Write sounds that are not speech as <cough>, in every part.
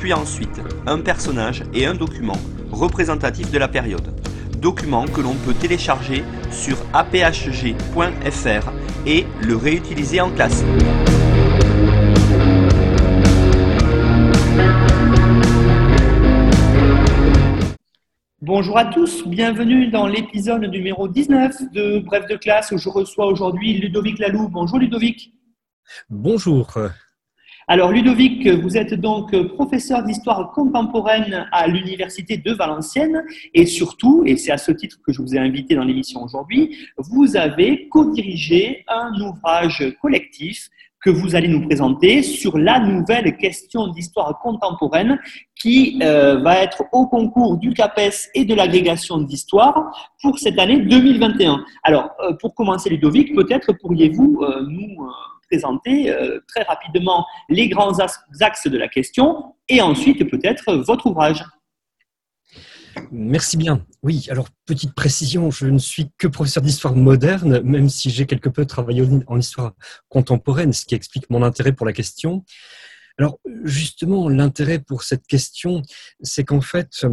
puis ensuite un personnage et un document représentatif de la période. Document que l'on peut télécharger sur aphg.fr et le réutiliser en classe. Bonjour à tous, bienvenue dans l'épisode numéro 19 de Bref de classe où je reçois aujourd'hui Ludovic Lalou. Bonjour Ludovic. Bonjour. Alors Ludovic, vous êtes donc professeur d'histoire contemporaine à l'Université de Valenciennes et surtout, et c'est à ce titre que je vous ai invité dans l'émission aujourd'hui, vous avez co-dirigé un ouvrage collectif que vous allez nous présenter sur la nouvelle question d'histoire contemporaine qui euh, va être au concours du CAPES et de l'agrégation d'histoire pour cette année 2021. Alors, euh, pour commencer, Ludovic, peut-être pourriez-vous euh, nous présenter très rapidement les grands axes de la question et ensuite peut-être votre ouvrage. Merci bien. Oui, alors petite précision, je ne suis que professeur d'histoire moderne, même si j'ai quelque peu travaillé en histoire contemporaine, ce qui explique mon intérêt pour la question. Alors justement, l'intérêt pour cette question, c'est qu'en fait,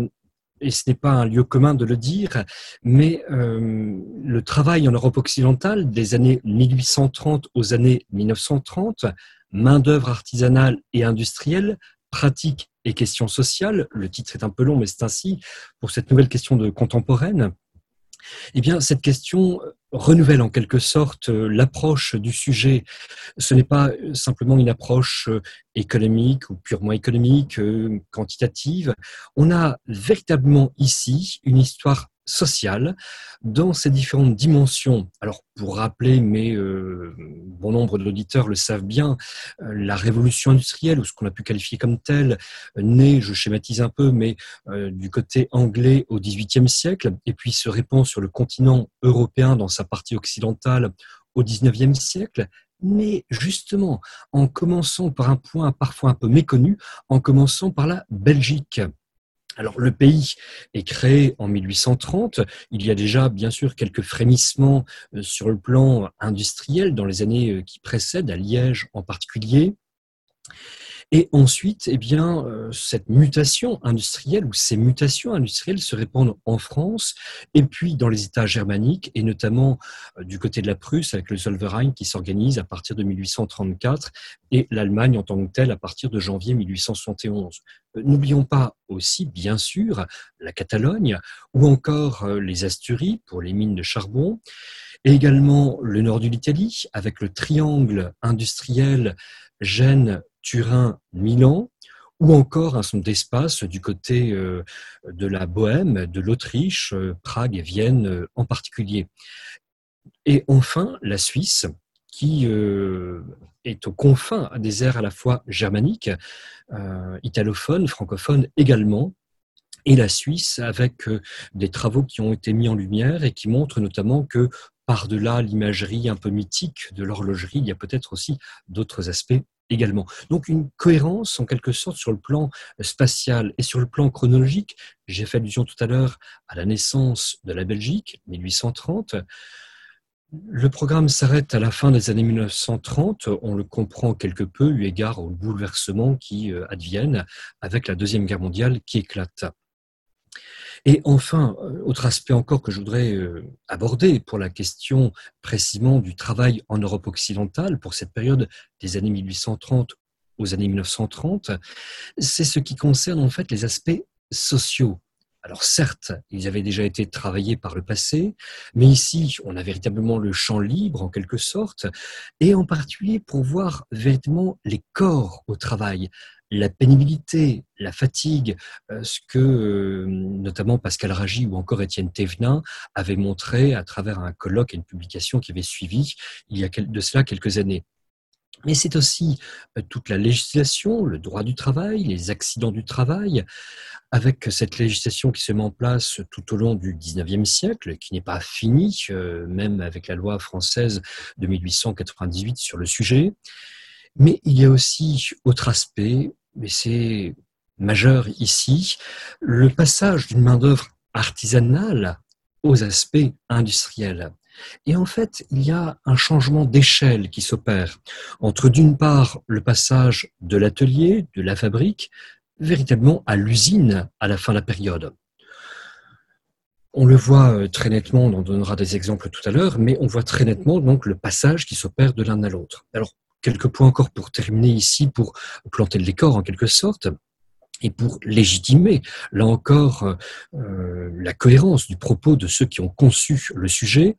et ce n'est pas un lieu commun de le dire, mais euh, le travail en Europe occidentale des années 1830 aux années 1930, main-d'œuvre artisanale et industrielle, pratique et questions sociales, le titre est un peu long, mais c'est ainsi, pour cette nouvelle question de contemporaine, eh bien, cette question renouvelle en quelque sorte euh, l'approche du sujet. Ce n'est pas simplement une approche euh, économique ou purement économique, euh, quantitative. On a véritablement ici une histoire sociale dans ses différentes dimensions. Alors, pour rappeler, mais euh, bon nombre d'auditeurs le savent bien, euh, la révolution industrielle, ou ce qu'on a pu qualifier comme telle, naît, je schématise un peu, mais euh, du côté anglais au XVIIIe siècle, et puis se répand sur le continent européen dans sa partie occidentale au XIXe siècle, mais justement en commençant par un point parfois un peu méconnu, en commençant par la Belgique. Alors le pays est créé en 1830. Il y a déjà bien sûr quelques frémissements euh, sur le plan industriel dans les années euh, qui précèdent, à Liège en particulier. Et ensuite, eh bien, euh, cette mutation industrielle ou ces mutations industrielles se répandent en France et puis dans les États germaniques et notamment euh, du côté de la Prusse avec le Zollverein qui s'organise à partir de 1834 et l'Allemagne en tant que telle à partir de janvier 1871. Euh, n'oublions pas aussi, bien sûr, la Catalogne ou encore les Asturies pour les mines de charbon et également le nord de l'Italie avec le triangle industriel Gênes, Turin, Milan, ou encore un son d'espace du côté euh, de la Bohème, de l'Autriche, euh, Prague et Vienne euh, en particulier. Et enfin, la Suisse, qui est aux confins des aires à la fois germaniques, italophones, francophones également, et la Suisse avec des travaux qui ont été mis en lumière et qui montrent notamment que par-delà l'imagerie un peu mythique de l'horlogerie, il y a peut-être aussi d'autres aspects également. Donc une cohérence en quelque sorte sur le plan spatial et sur le plan chronologique. J'ai fait allusion tout à l'heure à la naissance de la Belgique, 1830. Le programme s'arrête à la fin des années 1930. On le comprend quelque peu eu égard aux bouleversements qui euh, adviennent avec la Deuxième Guerre mondiale qui éclate. Et enfin, euh, autre aspect encore que je voudrais euh, aborder pour la question précisément du travail en Europe occidentale pour cette période des années 1830 aux années 1930, c'est ce qui concerne en fait les aspects sociaux. Alors certes, ils avaient déjà été travaillés par le passé, mais ici, on a véritablement le champ libre en quelque sorte, et en particulier pour voir véritablement les corps au travail, la pénibilité, la fatigue, euh, ce que euh, notamment Pascal Ragy ou encore Étienne Thévenin avaient montré à travers un colloque et une publication qui avait suivi il y a de cela quelques années. Mais c'est aussi toute la législation, le droit du travail, les accidents du travail, avec cette législation qui se met en place tout au long du 19e siècle, qui n'est pas finie, même avec la loi française de 1898 sur le sujet. Mais il y a aussi autre aspect, mais c'est majeur ici, le passage d'une main-d'œuvre artisanale aux aspects industriels. Et en fait, il y a un changement d'échelle qui s'opère entre d'une part le passage de l'atelier, de la fabrique, véritablement à l'usine à la fin de la période. On le voit euh, très nettement, on en donnera des exemples tout à l'heure, mais on voit très nettement donc le passage qui s'opère de l'un à l'autre. Alors, quelques points encore pour terminer ici, pour planter le décor en quelque sorte et pour légitimer, là encore, euh, la cohérence du propos de ceux qui ont conçu le sujet,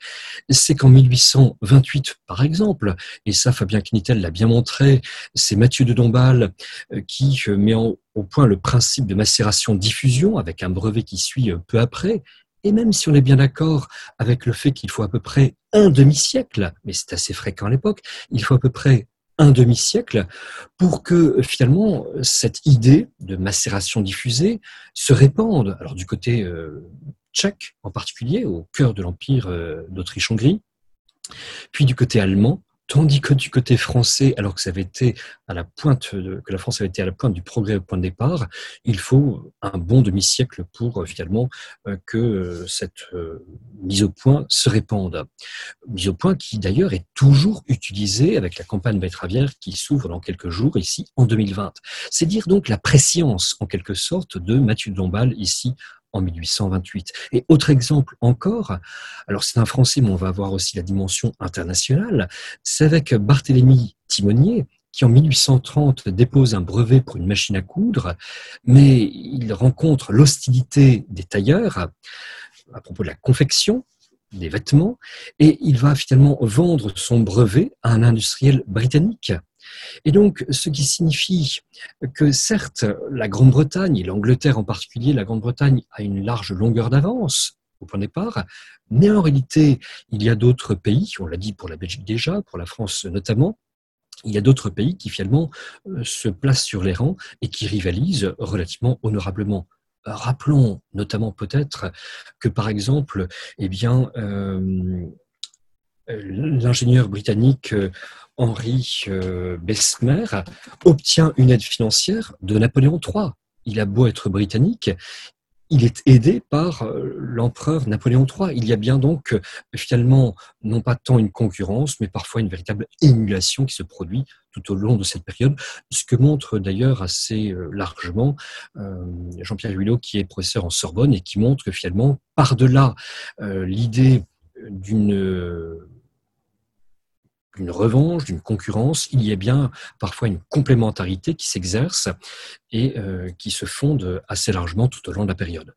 c'est qu'en 1828, par exemple, et ça Fabien Knitel l'a bien montré, c'est Mathieu de Dombasle euh, qui euh, met au point le principe de macération-diffusion avec un brevet qui suit peu après, et même si on est bien d'accord avec le fait qu'il faut à peu près un demi-siècle, mais c'est assez fréquent à l'époque, il faut à peu près un demi-siècle pour que finalement cette idée de macération diffusée se répande. Alors du côté euh, tchèque en particulier, au cœur de l'empire euh, d'Autriche-Hongrie, puis du côté allemand, Tandis que du côté français, alors que ça avait été à la pointe, que la France avait été à la pointe du progrès au point de départ, il faut un bon demi-siècle pour euh, finalement euh, que euh, cette mise au point se répande. Mise au point qui d'ailleurs est toujours utilisée avec la campagne betteravière qui s'ouvre dans quelques jours ici en 2020. C'est dire donc la préscience en quelque sorte de Mathieu Dombal ici en 1828. Et autre exemple encore, alors c'est un Français, mais on va avoir aussi la dimension internationale, c'est avec Barthélemy Timonier, qui en 1830 dépose un brevet pour une machine à coudre, mais il rencontre l'hostilité des tailleurs à propos de la confection des vêtements, et il va finalement vendre son brevet à un industriel britannique et donc, ce qui signifie que certes, la Grande-Bretagne, et l'Angleterre en particulier, la Grande-Bretagne a une large longueur d'avance au point de départ, mais en réalité, il y a d'autres pays, on l'a dit pour la Belgique déjà, pour la France notamment, il y a d'autres pays qui finalement euh, se placent sur les rangs et qui rivalisent relativement honorablement. Rappelons notamment peut-être que par exemple, eh bien, euh, l'ingénieur britannique euh, Henri euh, Bessemer obtient une aide financière de Napoléon III. Il a beau être britannique, il est aidé par euh, l'empereur Napoléon III. Il y a bien donc finalement non pas tant une concurrence, mais parfois une véritable émulation qui se produit tout au long de cette période, ce que montre d'ailleurs assez largement Jean-Pierre Huilot, qui est professeur en Sorbonne et qui montre que finalement, par-delà l'idée d'une d'une revanche, d'une concurrence, il y a bien parfois une complémentarité qui s'exerce et euh, qui se fonde assez largement tout au long de la période.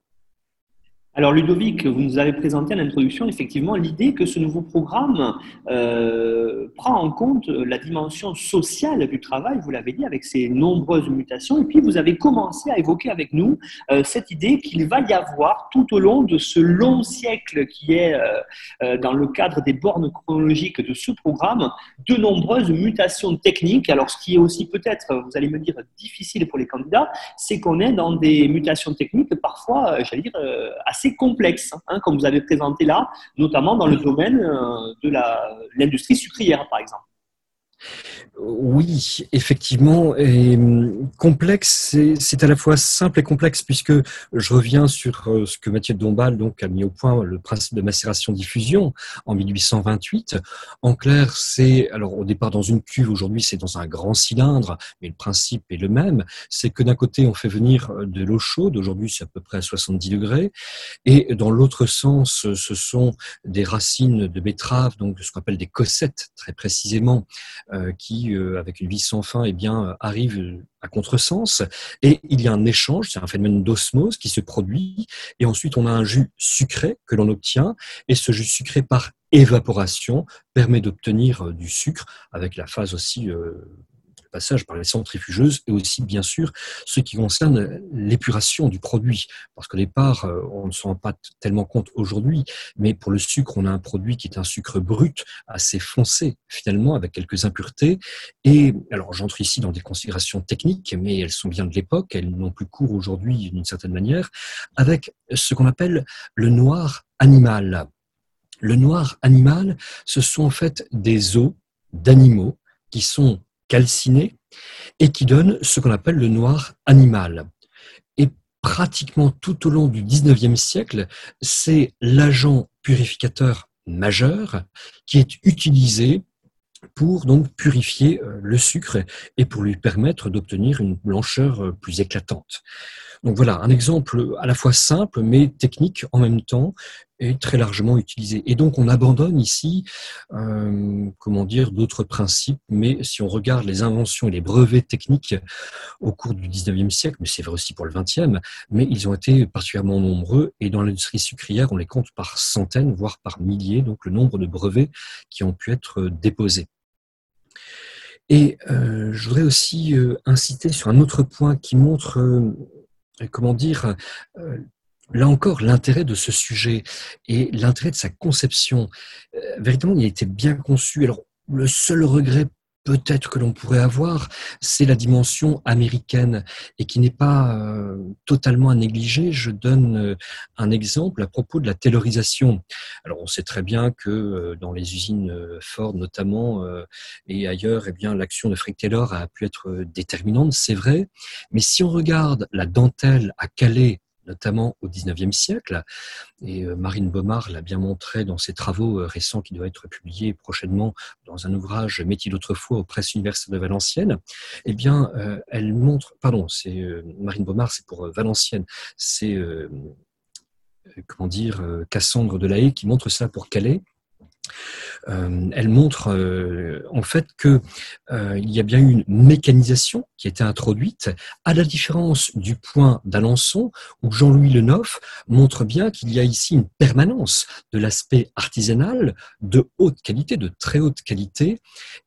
Alors Ludovic, vous nous avez présenté à l'introduction effectivement l'idée que ce nouveau programme euh, prend en compte la dimension sociale du travail, vous l'avez dit, avec ses nombreuses mutations, et puis vous avez commencé à évoquer avec nous euh, cette idée qu'il va y avoir tout au long de ce long siècle qui est euh, dans le cadre des bornes chronologiques de ce programme, de nombreuses mutations techniques. Alors ce qui est aussi peut-être, vous allez me dire, difficile pour les candidats, c'est qu'on est dans des mutations techniques parfois, j'allais dire, assez complexe, hein, comme vous avez présenté là, notamment dans le domaine euh, de l'industrie sucrière, par exemple. Oui, effectivement, hum, complexe, c'est à la fois simple et complexe puisque je reviens sur euh, ce que Mathieu Dombal donc a mis au point le principe de macération-diffusion en 1828. En clair, c'est alors au départ dans une cuve, aujourd'hui c'est dans un grand cylindre, mais le principe est le même. C'est que d'un côté on fait venir euh, de l'eau chaude, aujourd'hui c'est à peu près à 70 degrés, et dans l'autre sens, ce sont des racines de betterave, donc ce qu'on appelle des cossettes très précisément qui, euh, avec une vie sans fin, eh bien, euh, arrive à contresens. Et il y a un échange, c'est un phénomène d'osmose qui se produit. Et ensuite, on a un jus sucré que l'on obtient. Et ce jus sucré, par évaporation, permet d'obtenir du sucre, avec la phase aussi passage par les centrifugeuses et aussi bien sûr ce qui concerne l'épuration du produit. Parce qu'au départ, euh, on ne s'en rend pas tellement compte aujourd'hui, mais pour le sucre, on a un produit qui est un sucre brut, assez foncé finalement, avec quelques impuretés. Et alors j'entre ici dans des considérations techniques, mais elles sont bien de l'époque, elles n'ont plus cours aujourd'hui d'une certaine manière, avec ce qu'on appelle le noir animal. Le noir animal, ce sont en fait des os d'animaux qui sont calcinés et qui donnent ce qu'on appelle le noir animal. Et pratiquement tout au long du 19e siècle, c'est l'agent purificateur majeur qui est utilisé pour donc purifier euh, le sucre et pour lui permettre d'obtenir une blancheur euh, plus éclatante. Donc voilà, un exemple à la fois simple mais technique en même temps et très largement utilisé. Et donc on abandonne ici, euh, comment dire, d'autres principes, mais si on regarde les inventions et les brevets techniques au cours du 19e siècle, mais c'est vrai aussi pour le 20e, mais ils ont été particulièrement nombreux et dans l'industrie sucrière, on les compte par centaines, voire par milliers, donc le nombre de brevets qui ont pu être déposés. Et euh, je voudrais aussi euh, inciter sur un autre point qui montre euh, comment dire, euh, là encore, l'intérêt de ce sujet et l'intérêt de sa conception. Euh, véritablement, il a été bien conçu. Alors, le seul regret peut-être que l'on pourrait avoir, c'est la dimension américaine et qui n'est pas euh, totalement à négliger. Je donne euh, un exemple à propos de la taylorisation. Alors on sait très bien que euh, dans les usines Ford notamment et ailleurs, eh bien l'action de Frank Taylor a pu être déterminante, c'est vrai. Mais si on regarde la dentelle à Calais notamment au XIXe siècle. Et euh, Marine Baumard l'a bien montré dans ses travaux euh, récents qui doivent être publiés prochainement dans un ouvrage Métier d'autrefois aux presses universitaires de Valenciennes. Eh bien, euh, elle montre, pardon, c'est Marine Baumard, c'est pour Valenciennes, c'est comment dire, Cassandre Delahaye qui montre ça pour Calais. Euh, elle montre euh, en fait que euh, y a bien eu une mécanisation qui a été introduite, à la différence du point d'Alençon où Jean-Louis Lenoff montre bien qu'il y a ici une permanence de l'aspect artisanal de haute qualité, de très haute qualité,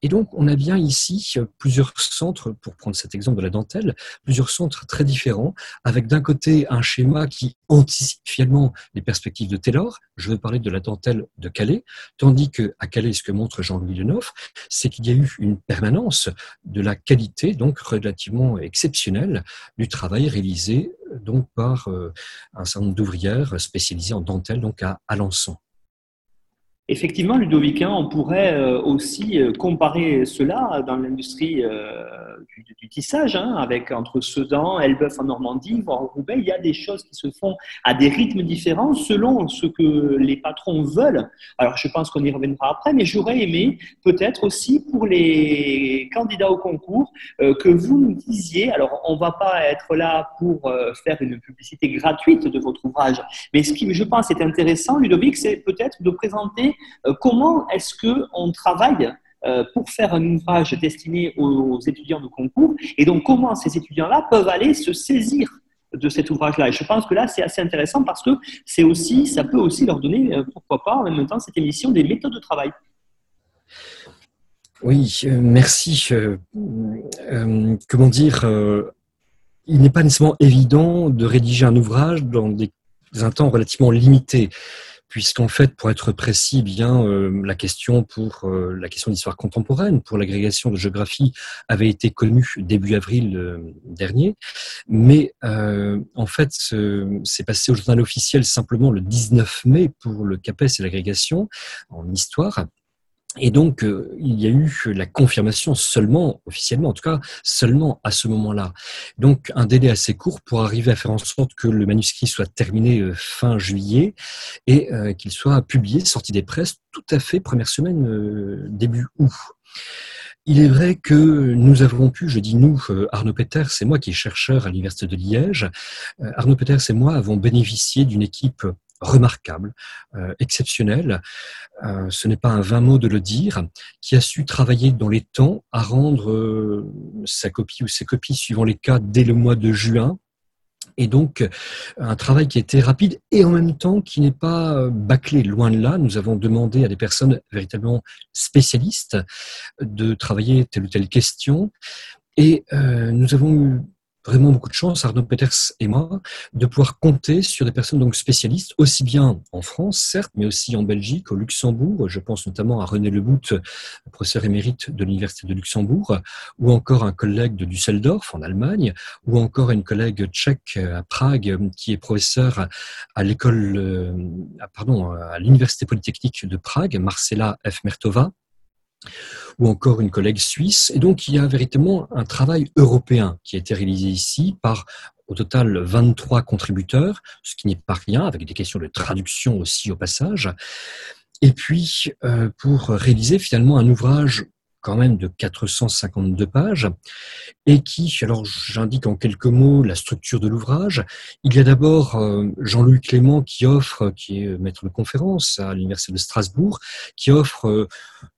et donc on a bien ici plusieurs centres, pour prendre cet exemple de la dentelle, plusieurs centres très différents, avec d'un côté un schéma qui anticipe finalement les perspectives de Taylor, je veux parler de la dentelle de Calais, tandis que à Calais, ce que montre Jean-Louis Lenoff, c'est qu'il y a eu une permanence de la qualité, donc relativement exceptionnelle, du travail réalisé donc par euh, un certain nombre d'ouvrières spécialisées en dentelle, donc à Alençon. Effectivement, Ludovic, on pourrait euh, aussi euh, comparer cela dans l'industrie du, tissage, hein, avec entre Sedan, Elbeuf en Normandie, voire Roubaix, il y a des choses qui se font à des rythmes différents selon ce que les patrons veulent. Alors, je pense qu'on y reviendra après, mais j'aurais aimé peut-être aussi pour les candidats au concours euh, que vous nous disiez, alors on va pas être là pour euh, faire une publicité gratuite de votre ouvrage, mais ce qui, je pense, est intéressant, Ludovic, c'est peut-être de présenter euh, comment est-ce qu'on travaille euh, pour faire un ouvrage destiné aux étudiants de concours. Et donc, comment ces étudiants-là peuvent aller se saisir de cet ouvrage-là? Et je pense que là, c'est assez intéressant parce que c'est aussi, ça peut aussi leur donner, euh, pourquoi pas, en même temps, cette émission des méthodes de travail. Oui, merci. comment dire Il n'est pas nécessairement évident de rédiger un ouvrage dans des, un temps relativement limité puisqu'en fait, pour être précis, bien euh, la question pour euh, la question d'histoire contemporaine, pour l'agrégation de géographie, avait été connue début avril euh, dernier, mais en fait, c'est passé au journal officiel simplement le 19 mai pour le CAPES et l'agrégation en histoire. Et donc, euh, il y a eu la confirmation seulement, officiellement en tout cas, seulement à ce moment-là. Donc, un délai assez court pour arriver à faire en sorte que le manuscrit soit terminé euh, fin juillet et euh, qu'il soit publié, sorti des presses, tout à fait première semaine, début août. Il est vrai que nous avons pu, je dis nous, Arnaud Peters c'est moi qui est chercheur à l'Université de Liège, Arnaud Peters et moi avons bénéficié d'une équipe remarquable, euh, exceptionnel, euh, ce n'est pas un vain mot de le dire, qui a su travailler dans les temps à rendre euh, sa copie ou ses copies suivant les cas dès le mois de juin Et donc, un travail qui était rapide et en même temps qui n'est pas bâclé, loin de là. Nous avons demandé à des personnes véritablement spécialistes de travailler telle ou telle question. Et nous avons eu vraiment beaucoup de chance, Arnaud Peters et moi, de pouvoir compter sur des personnes donc spécialistes, aussi bien en France, certes, mais aussi en Belgique, au Luxembourg. Je pense notamment à René Lebout, professeur émérite de l'Université de Luxembourg, ou encore un collègue de Düsseldorf en Allemagne, ou encore une collègue tchèque à Prague qui est professeur à l'école, euh, pardon, à l'Université polytechnique de Prague, Marcela F. Mertova ou encore une collègue suisse. Et donc, il y a véritablement un travail européen qui a été réalisé ici par au total 23 contributeurs, ce qui n'est pas rien, avec des questions de traduction aussi au passage. Et puis, euh, pour réaliser finalement un ouvrage quand même de 452 pages, et qui, alors j'indique en quelques mots la structure de l'ouvrage. Il y a d'abord euh, Jean-Louis Clément qui offre, qui est maître de conférence à l'Université de Strasbourg, qui offre euh,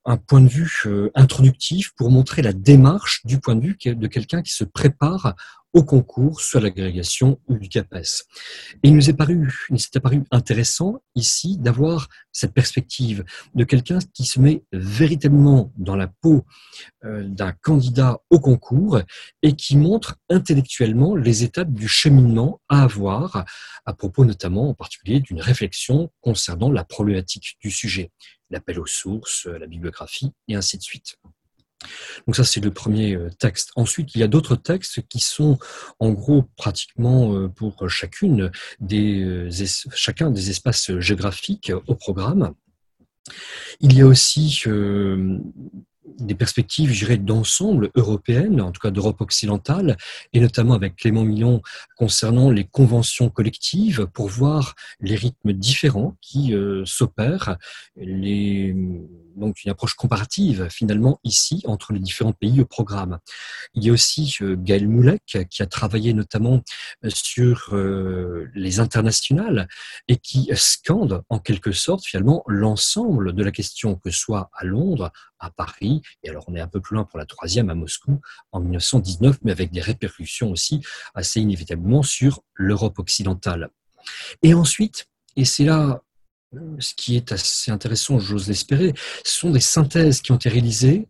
un point de vue euh, introductif pour montrer la démarche du point de vue de quelqu'un qui se prépare au concours, soit l'agrégation ou du CAPES. Et il nous est paru, il s'est apparu intéressant ici d'avoir cette perspective de quelqu'un qui se met véritablement dans la peau euh, d'un candidat au concours et qui montre intellectuellement les étapes du cheminement à avoir à propos notamment en particulier d'une réflexion concernant la problématique du sujet, l'appel aux sources, la bibliographie et ainsi de suite. Donc ça, c'est le premier euh, texte. Ensuite, il y a d'autres textes qui sont en gros pratiquement euh, pour chacune des, euh, chacun des espaces géographiques au programme. Il y a aussi des perspectives, je dirais, d'ensemble européennes, en tout cas d'Europe occidentale, et notamment avec Clément Millon concernant les conventions collectives pour voir les rythmes différents qui s'opèrent, donc une approche comparative finalement ici entre les différents pays au programme. Il y a aussi euh, Gaël Moulek qui a travaillé notamment euh, sur les internationales et qui scande en quelque sorte finalement l'ensemble de la question, que ce soit à Londres, à Paris, et alors on est un peu plus loin pour la troisième à Moscou en 1919, mais avec des répercussions aussi assez inévitablement sur l'Europe occidentale. Et ensuite, et c'est là euh, ce qui est assez intéressant, j'ose l'espérer, ce sont des synthèses qui ont été réalisées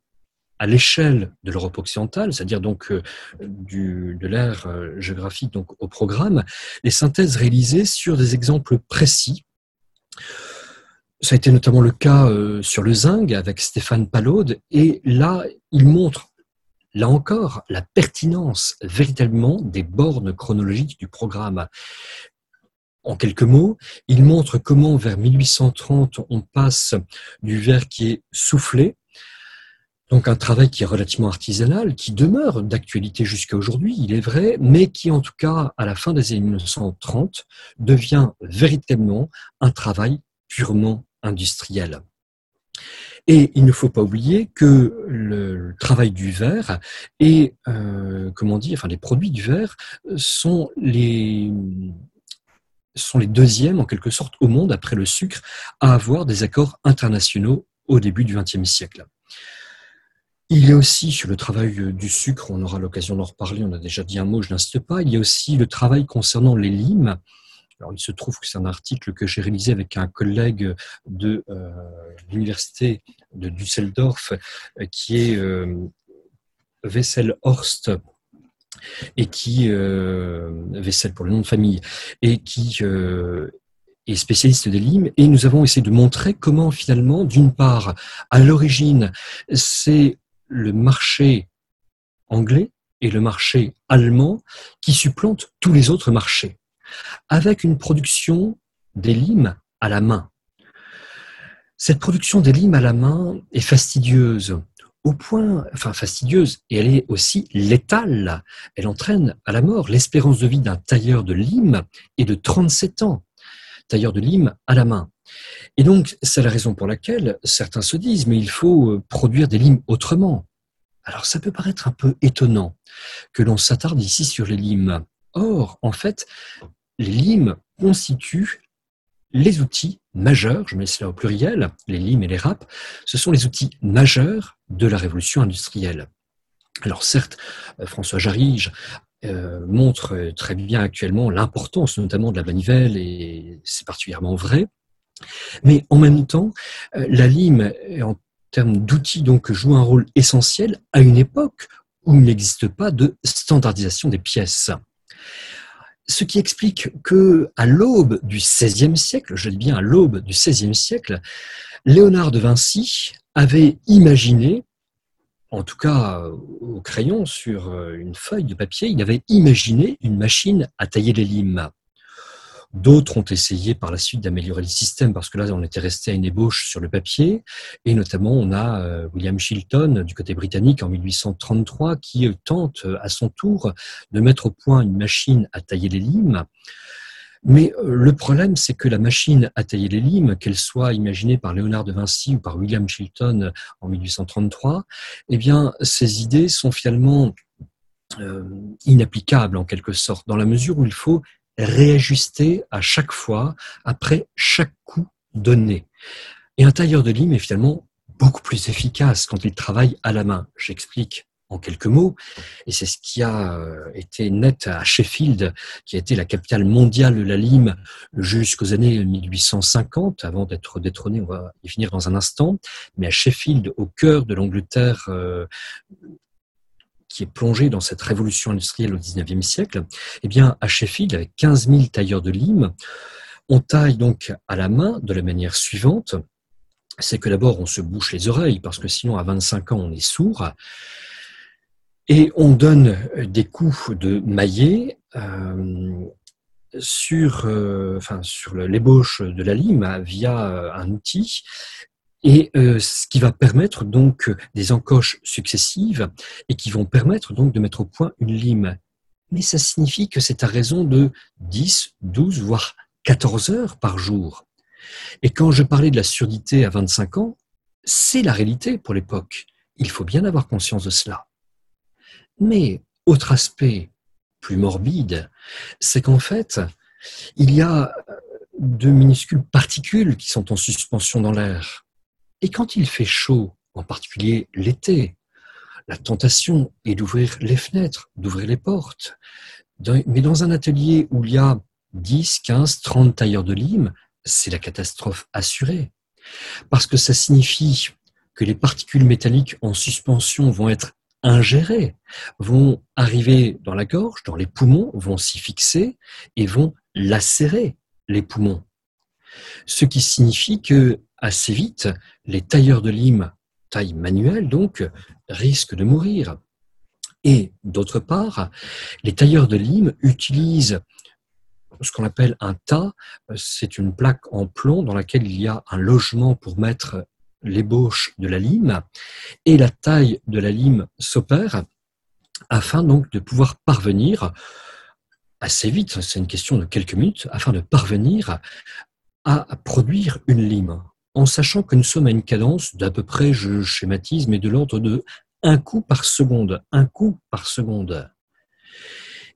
à l'échelle de l'Europe occidentale, c'est-à-dire donc euh, de l'ère euh, géographique donc au programme, les synthèses réalisées sur des exemples précis ça a été notamment le cas euh, sur le zinc avec Stéphane Palaude. Et là, il montre, là encore, la pertinence véritablement des bornes chronologiques du programme. En quelques mots, il montre comment vers 1830, on passe du verre qui est soufflé, donc un travail qui est relativement artisanal, qui demeure d'actualité jusqu'à aujourd'hui, il est vrai, mais qui en tout cas, à la fin des années 1930, devient véritablement un travail purement industriel. Et il ne faut pas oublier que le travail du verre et euh, comment dire, enfin les produits du verre sont les sont les deuxièmes en quelque sorte au monde après le sucre à avoir des accords internationaux au début du XXe siècle. Il y a aussi sur le travail du sucre, on aura l'occasion d'en reparler, on a déjà dit un mot, je n'insiste pas, il y a aussi le travail concernant les limes alors, il se trouve que c'est un article que j'ai réalisé avec un collègue de euh, l'université de Düsseldorf, euh, qui est euh, Wessel-Horst, et qui Wessel pour le nom de famille, et qui est spécialiste des limes. Et nous avons essayé de montrer comment finalement, d'une part, à l'origine, c'est le marché anglais et le marché allemand qui supplantent tous les autres marchés avec une production des limes à la main. Cette production des limes à la main est fastidieuse, au point, enfin fastidieuse, et elle est aussi létale. Elle entraîne à la mort. L'espérance de vie d'un tailleur de limes est de 37 ans, tailleur de limes à la main. Et donc, c'est la raison pour laquelle certains se disent, mais il faut euh, produire des limes autrement. Alors, ça peut paraître un peu étonnant que l'on s'attarde ici sur les limes. Or, en fait, les limes constituent les outils majeurs, je mets cela au pluriel, les limes et les râpes, ce sont les outils majeurs de la révolution industrielle. Alors certes, euh, François Jarige euh, montre très bien actuellement l'importance notamment de la manivelle, et c'est particulièrement vrai. Mais en même temps, euh, la lime, en termes d'outils, donc, joue un rôle essentiel à une époque où il n'existe pas de standardisation des pièces. Ce qui explique que, à l'aube du XVIe siècle, je dis bien à l'aube du XVIe siècle, Léonard de Vinci avait imaginé en tout cas au crayon sur euh, une feuille de papier, il avait imaginé une machine à tailler les limes. D'autres ont essayé par la suite d'améliorer le système parce que là, on était resté à une ébauche sur le papier. Et notamment, on a euh, William Chilton du côté britannique en 1833 qui tente à son tour de mettre au point une machine à tailler les limes. Mais euh, le problème, c'est que la machine à tailler les limes, qu'elle soit imaginée par Léonard de Vinci ou par William Chilton en 1833, eh bien, ces idées sont finalement euh, inapplicables en quelque sorte, dans la mesure où il faut réajuster à chaque fois, après chaque coup donné. Et un tailleur de lime est finalement beaucoup plus efficace quand il travaille à la main. J'explique en quelques mots, et c'est ce qui a euh, été net à Sheffield, qui a été la capitale mondiale de la lime jusqu'aux années 1850, avant d'être détrôné, on va y finir dans un instant, mais à Sheffield, au cœur de l'Angleterre, euh, qui est plongée dans cette révolution industrielle au XIXe siècle, eh bien, à Sheffield, avec 15 000 tailleurs de lime, on taille donc à la main de la manière suivante, c'est que d'abord on se bouche les oreilles, parce que sinon à 25 ans on est sourd, et on donne des coups de maillet euh, sur, euh, sur l'ébauche de la lime via euh, un outil, et ce qui va permettre donc des encoches successives et qui vont permettre donc de mettre au point une lime. Mais ça signifie que c'est à raison de 10, 12, voire 14 heures par jour. Et quand je parlais de la surdité à 25 ans, c'est la réalité pour l'époque. Il faut bien avoir conscience de cela. Mais autre aspect plus morbide, c'est qu'en fait, il y a de minuscules particules qui sont en suspension dans l'air. Et quand il fait chaud, en particulier l'été, la tentation est d'ouvrir les fenêtres, d'ouvrir les portes. Mais dans un atelier où il y a 10, 15, 30 tailleurs de lime, c'est la catastrophe assurée. Parce que ça signifie que les particules métalliques en suspension vont être ingérés vont arriver dans la gorge, dans les poumons, vont s'y fixer et vont lacérer les poumons. Ce qui signifie que assez vite, les tailleurs de lime, taille manuelle donc, risquent de mourir. Et d'autre part, les tailleurs de lime utilisent ce qu'on appelle un tas, c'est une plaque en plomb dans laquelle il y a un logement pour mettre l'ébauche de la lime. Et la taille de la lime s'opère afin donc de pouvoir parvenir assez vite, c'est une question de quelques minutes, afin de parvenir à produire une lime, en sachant que nous sommes à une cadence d'à peu près, je schématise, mais de l'ordre de un coup par seconde, un coup par seconde.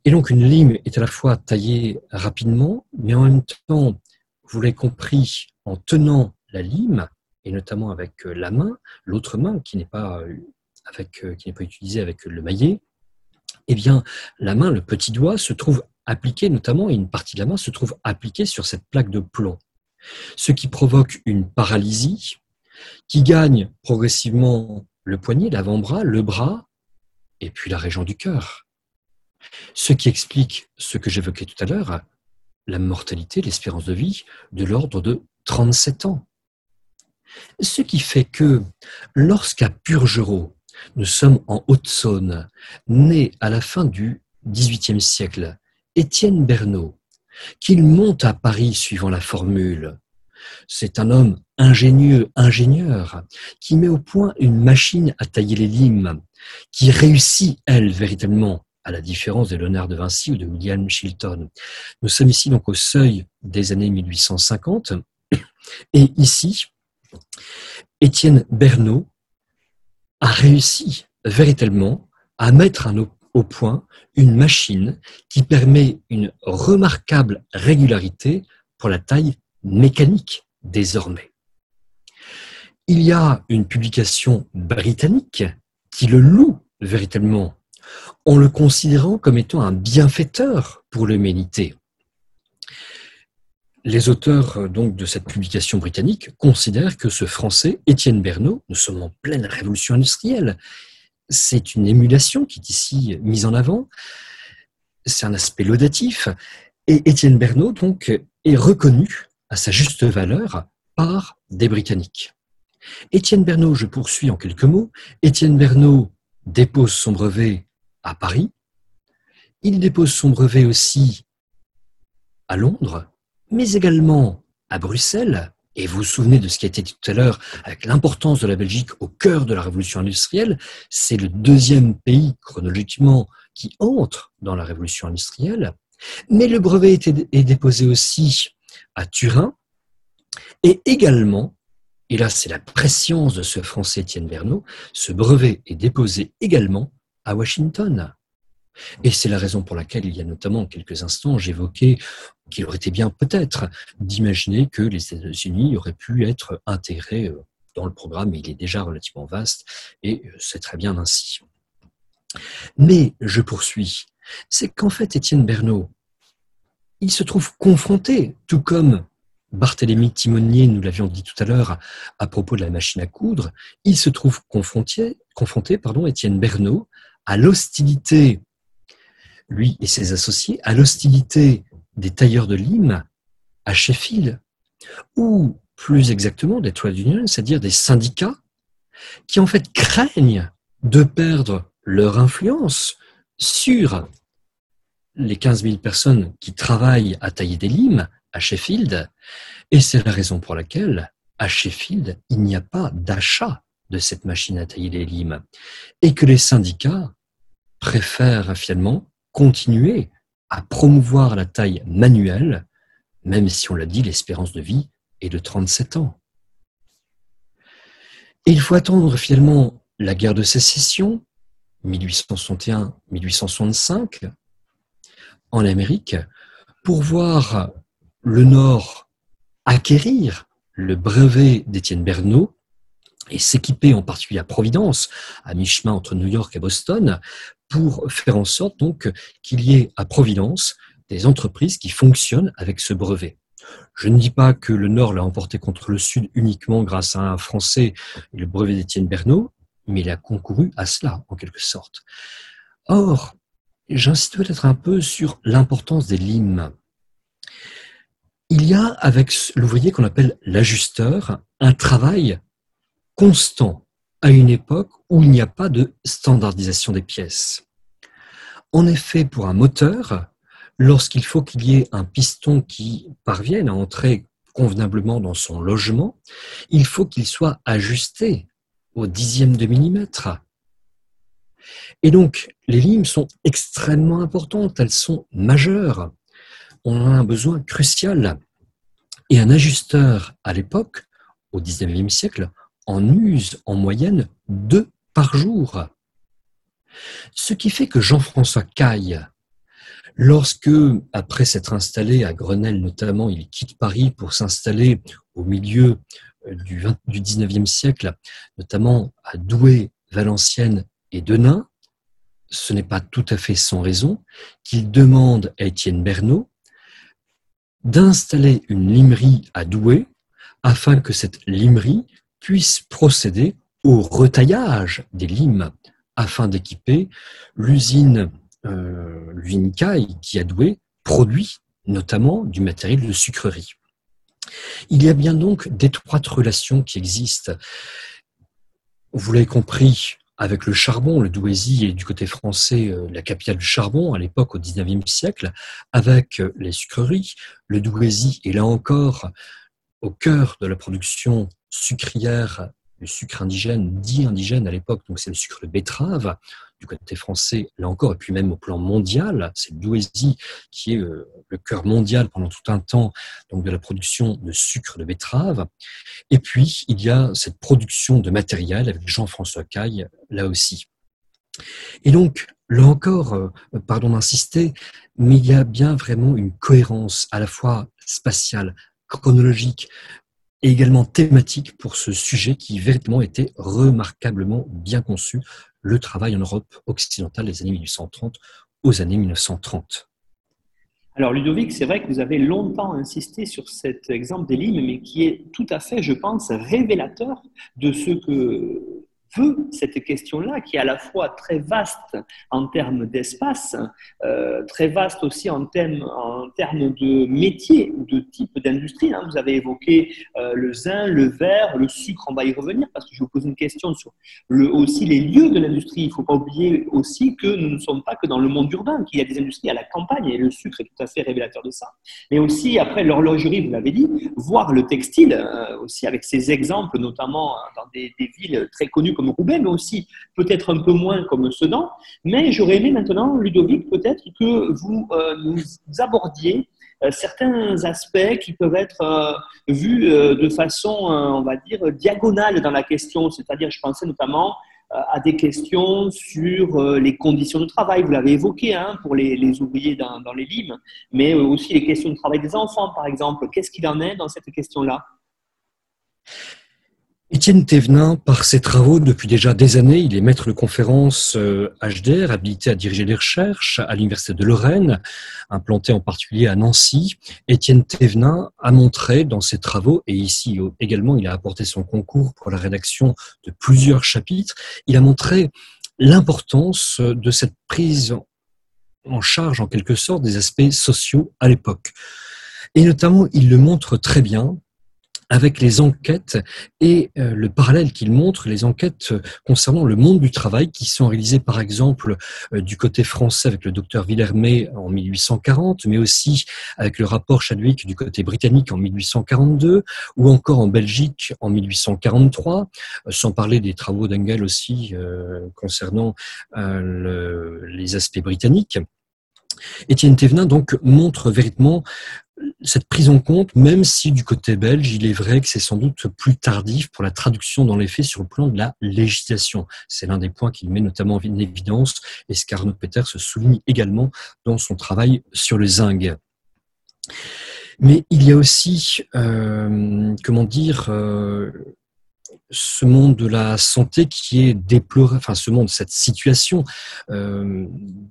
Et donc une lime est à la fois taillée rapidement, mais en même temps, vous l'avez compris, en tenant la lime, et notamment avec euh, la main, l'autre main qui n'est pas, euh, euh, qui n'est pas utilisée avec le maillet, eh bien, la main, le petit doigt, se trouve appliqué, notamment, et une partie de la main se trouve appliquée sur cette plaque de plomb. Ce qui provoque une paralysie qui gagne progressivement le poignet, l'avant-bras, le bras, et puis la région du cœur. Ce qui explique ce que j'évoquais tout à l'heure, la mortalité, l'espérance de vie de l'ordre de 37 ans. Ce qui fait que lorsqu'à Purgerot, nous sommes en Haute-Saône, né à la fin du XVIIIe siècle, Étienne Bernot, qu'il monte à Paris suivant la formule. C'est un homme ingénieux, ingénieur, qui met au point une machine à tailler les limes, qui réussit, elle, véritablement, à la différence de Léonard de Vinci ou de William Chilton. Nous sommes ici donc au seuil des années 1850, <coughs> et ici, Étienne Bernot a réussi véritablement à mettre au point une machine qui permet une remarquable régularité pour la taille mécanique désormais. Il y a une publication britannique qui le loue véritablement en le considérant comme étant un bienfaiteur pour l'humanité. Les auteurs euh, donc de cette publication britannique considèrent que ce Français, Étienne Bernot, nous sommes en pleine révolution industrielle, c'est une émulation qui est ici mise en avant, c'est un aspect laudatif, et Étienne Bernot donc est reconnu à sa juste valeur par des Britanniques. Étienne Bernot, je poursuis en quelques mots, Étienne Bernot dépose son brevet à Paris, il dépose son brevet aussi à Londres, mais également à Bruxelles. Et vous vous souvenez de ce qui a été dit tout à l'heure avec l'importance de la Belgique au cœur de la révolution industrielle? C'est le deuxième pays chronologiquement qui entre dans la révolution industrielle. Mais le brevet est déposé aussi à Turin et également, et là c'est la préscience de ce français Étienne Bernot, ce brevet est déposé également à Washington. Et c'est la raison pour laquelle, il y a notamment quelques instants, j'évoquais qu'il aurait été bien peut-être d'imaginer que les États-Unis auraient pu être intégrés euh, dans le programme, il est déjà relativement vaste, et euh, c'est très bien ainsi. Mais, je poursuis, c'est qu'en fait, Étienne Bernot, il se trouve confronté, tout comme Barthélemy Timonier, nous l'avions dit tout à l'heure à propos de la machine à coudre, il se trouve confronté, confronté pardon, Étienne Bernot, à l'hostilité lui et ses associés, à l'hostilité des tailleurs de Lime à Sheffield, ou plus exactement des trade unions, c'est-à-dire des syndicats, qui en fait craignent de perdre leur influence sur les 15 000 personnes qui travaillent à tailler des limes à Sheffield, et c'est la raison pour laquelle à Sheffield, il n'y a pas d'achat de cette machine à tailler des limes, et que les syndicats préfèrent finalement continuer à promouvoir la taille manuelle, même si on l'a dit, l'espérance de vie est de 37 ans. Et il faut attendre finalement la guerre de sécession, 1861-1865, en Amérique, pour voir le Nord acquérir le brevet d'Étienne Bernot et s'équiper en particulier à Providence, à mi-chemin entre New York et Boston, pour faire en sorte donc qu'il y ait à Providence des entreprises qui fonctionnent avec ce brevet. Je ne dis pas que le Nord l'a emporté contre le Sud uniquement grâce à un Français le brevet d'Étienne Bernot, mais il a concouru à cela, en quelque sorte. Or, j'insiste peut-être un peu sur l'importance des limes. Il y a avec l'ouvrier qu'on appelle l'ajusteur un travail constant à une époque où il n'y a pas de standardisation des pièces. En effet, pour un moteur, lorsqu'il faut qu'il y ait un piston qui parvienne à entrer convenablement dans son logement, il faut qu'il soit ajusté au dixième de millimètre. Et donc, les limes sont extrêmement importantes, elles sont majeures. On a un besoin crucial. Et un ajusteur, à l'époque, au XIXe siècle, en use en moyenne deux par jour. Ce qui fait que Jean-François Caille, lorsque, après s'être installé à Grenelle notamment, il quitte Paris pour s'installer au milieu euh, du, 19e siècle, notamment à Douai, Valenciennes et Denain, ce n'est pas tout à fait sans raison qu'il demande à Étienne Bernot d'installer une limerie à Douai afin que cette limerie puisse procéder au retaillage des limes afin d'équiper l'usine euh, qui a doué produit notamment du matériel de sucrerie. Il y a bien donc d'étroites relations qui existent. Vous l'avez compris, avec le charbon, le Douaisis est du côté français euh, la capitale du charbon à l'époque au XIXe siècle, avec euh, les sucreries. Le Douaisis est là encore au cœur de la production sucrière, le sucre indigène, dit indigène à l'époque, donc c'est le sucre de betterave, du côté français, là encore, et puis même au plan mondial, c'est Douaisis qui est euh, le cœur mondial pendant tout un temps de la production de sucre de betterave. Et puis, il y a cette production de matériel avec Jean-François Caille, là aussi. Et donc, là encore, euh, pardon d'insister, mais il y a bien vraiment une cohérence à la fois spatiale, chronologique, et également thématique pour ce sujet qui véritablement était remarquablement bien conçu, le travail en Europe occidentale des années 1830 aux années 1930. Alors Ludovic, c'est vrai que vous avez longtemps insisté sur cet exemple des mais qui est tout à fait, je pense, révélateur de ce que veut cette question-là, qui est à la fois très vaste en termes d'espace, euh, très vaste aussi en termes, en termes de métier ou de type d'industrie. Hein. Vous avez évoqué euh, le zin, le verre, le sucre, on va y revenir, parce que je vous pose une question sur aussi les lieux de l'industrie. Il ne faut pas oublier aussi que nous ne sommes pas que dans le monde urbain, qu'il y a des industries à la campagne, et le sucre est tout à fait révélateur de ça. Mais aussi, après l'horlogerie, vous l'avez dit, voir le textile, euh, aussi avec ces exemples, notamment dans des villes très connues comme Roubaix, mais aussi peut-être un peu moins comme Sedan. Mais j'aurais aimé maintenant, Ludovic, peut-être que vous euh, nous abordiez euh, certains aspects qui peuvent être euh, vus de façon, on va dire, diagonale dans la question. C'est-à-dire, je pensais notamment à des questions sur les conditions de travail, vous l'avez évoqué hein, pour les, ouvriers dans, dans, les limes, mais aussi les questions de travail des enfants, par exemple. Qu'est-ce qu'il en est dans cette question-là? Étienne Thévenin, par ses travaux depuis déjà des années, il est maître de conférence HDR, euh, habilité à diriger des recherches à l'Université de Lorraine, implanté en particulier à Nancy. Étienne Thévenin a montré dans ses travaux, et ici également il a apporté son concours pour la rédaction de plusieurs chapitres, il a montré l'importance de cette prise en charge en quelque sorte des aspects sociaux à l'époque. Et notamment, il le montre très bien avec les enquêtes et euh, le parallèle qu'il montre, les enquêtes euh, concernant le monde du travail qui sont réalisées par exemple euh, du côté français avec le docteur Villermé en 1840, mais aussi avec le rapport Chadwick du côté britannique en 1842, ou encore en Belgique en 1843, sans parler des travaux d'Engel aussi concernant les aspects britanniques. Étienne Thévenin donc montre véritablement cette prise en compte, même si du côté belge, il est vrai que c'est sans doute plus tardif pour la traduction dans les faits sur le plan de la législation. C'est l'un des points qu'il met notamment en évidence et ce qu'Arnaud Peter se souligne également dans son travail sur le zinc. Mais il y a aussi, euh, comment dire, euh, ce monde de la santé qui est déploré, enfin ce monde, cette situation euh,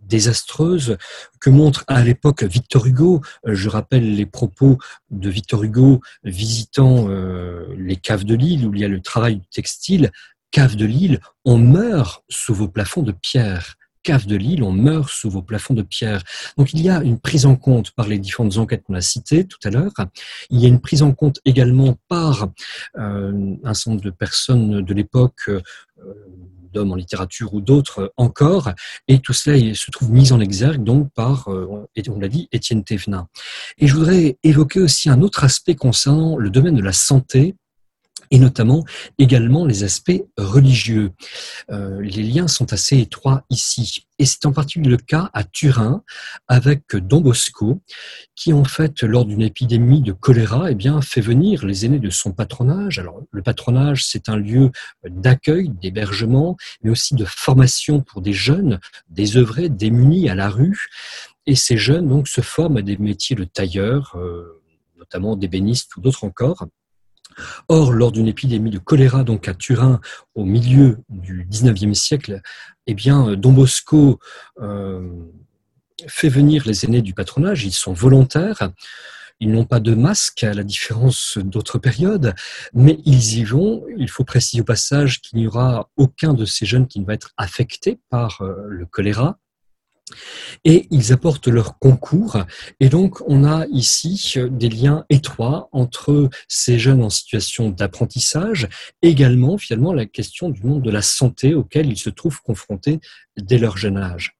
désastreuse que montre à l'époque Victor Hugo. Euh, je rappelle les propos de Victor Hugo visitant euh, les caves de Lille où il y a le travail du textile. Caves de Lille, on meurt sous vos plafonds de pierre cave de Lille, on meurt sous vos plafonds de pierre. Donc il y a une prise en compte par les différentes enquêtes qu'on a citées tout à l'heure. Il y a une prise en compte également par euh, un certain nombre de personnes de l'époque, euh, d'hommes en littérature ou d'autres encore, et tout cela se trouve mis en exergue donc par, euh, on l'a dit, Étienne Thévenin. Et je voudrais évoquer aussi un autre aspect concernant le domaine de la santé, et notamment également les aspects religieux. Euh, les liens sont assez étroits ici. Et c'est en particulier le cas à Turin avec Don Bosco, qui en fait, lors d'une épidémie de choléra, eh bien, fait venir les aînés de son patronage. Alors, le patronage, c'est un lieu d'accueil, d'hébergement, mais aussi de formation pour des jeunes, désœuvrés, démunis à la rue. Et ces jeunes, donc, se forment à des métiers de tailleur, euh, notamment d'ébéniste ou d'autres encore. Or, lors d'une épidémie de choléra donc à Turin au milieu du XIXe siècle, eh bien, Don Bosco euh, fait venir les aînés du patronage, ils sont volontaires, ils n'ont pas de masque à la différence d'autres périodes, mais ils y vont. Il faut préciser au passage qu'il n'y aura aucun de ces jeunes qui ne va être affecté par euh, le choléra et ils apportent leur concours. Et donc, on a ici des liens étroits entre ces jeunes en situation d'apprentissage, également finalement la question du monde de la santé auquel ils se trouvent confrontés dès leur jeune âge.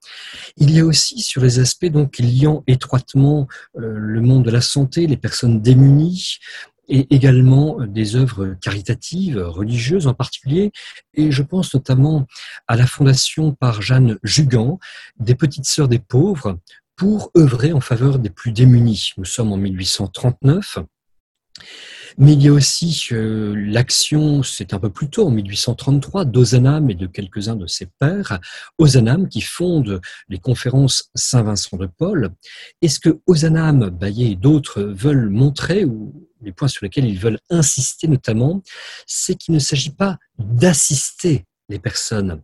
Il y a aussi sur les aspects donc liant étroitement euh, le monde de la santé, les personnes démunies, et également euh, des œuvres caritatives, religieuses en particulier. Et je pense notamment à la fondation par Jeanne Jugan des Petites Sœurs des Pauvres pour œuvrer en faveur des plus démunis. Nous sommes en 1839. Mais il y a aussi euh, l'action, c'est un peu plus tôt, en 1833, d'Ozanam et de quelques-uns de ses pères, Ozanam qui fonde les conférences Saint-Vincent de Paul. Est-ce que Ozanam, Bayet et d'autres veulent montrer ou les points sur lesquels ils veulent insister notamment, c'est qu'il ne s'agit pas d'assister les personnes.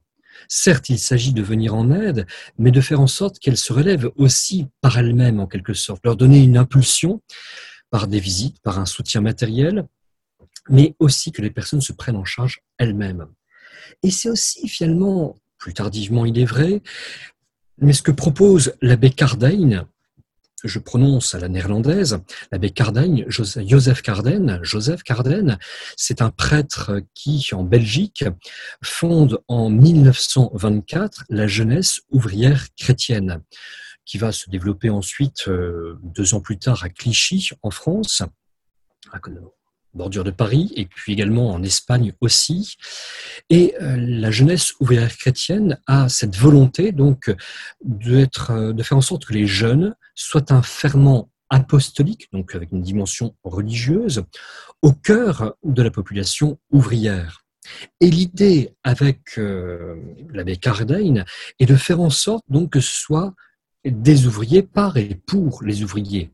Certes, il s'agit de venir en aide, mais de faire en sorte qu'elles se relèvent aussi par elles-mêmes, en quelque sorte, leur donner une impulsion par des visites, par un soutien matériel, mais aussi que les personnes se prennent en charge elles-mêmes. Et c'est aussi finalement, plus tardivement il est vrai, mais ce que propose l'abbé Cardijn, je prononce à la néerlandaise, l'abbé Cardijn, Joseph Carden, Joseph Carden, c'est un prêtre qui, en Belgique, fonde en 1924 la jeunesse ouvrière chrétienne, qui va se développer ensuite euh, deux ans plus tard à Clichy, en France, bordure de Paris, et puis également en Espagne aussi. Et euh, la jeunesse ouvrière chrétienne a cette volonté donc euh, de faire en sorte que les jeunes soient un ferment apostolique, donc avec une dimension religieuse, au cœur de la population ouvrière. Et l'idée avec euh, l'abbé Cardijn est de faire en sorte donc que ce soit des ouvriers par et pour les ouvriers,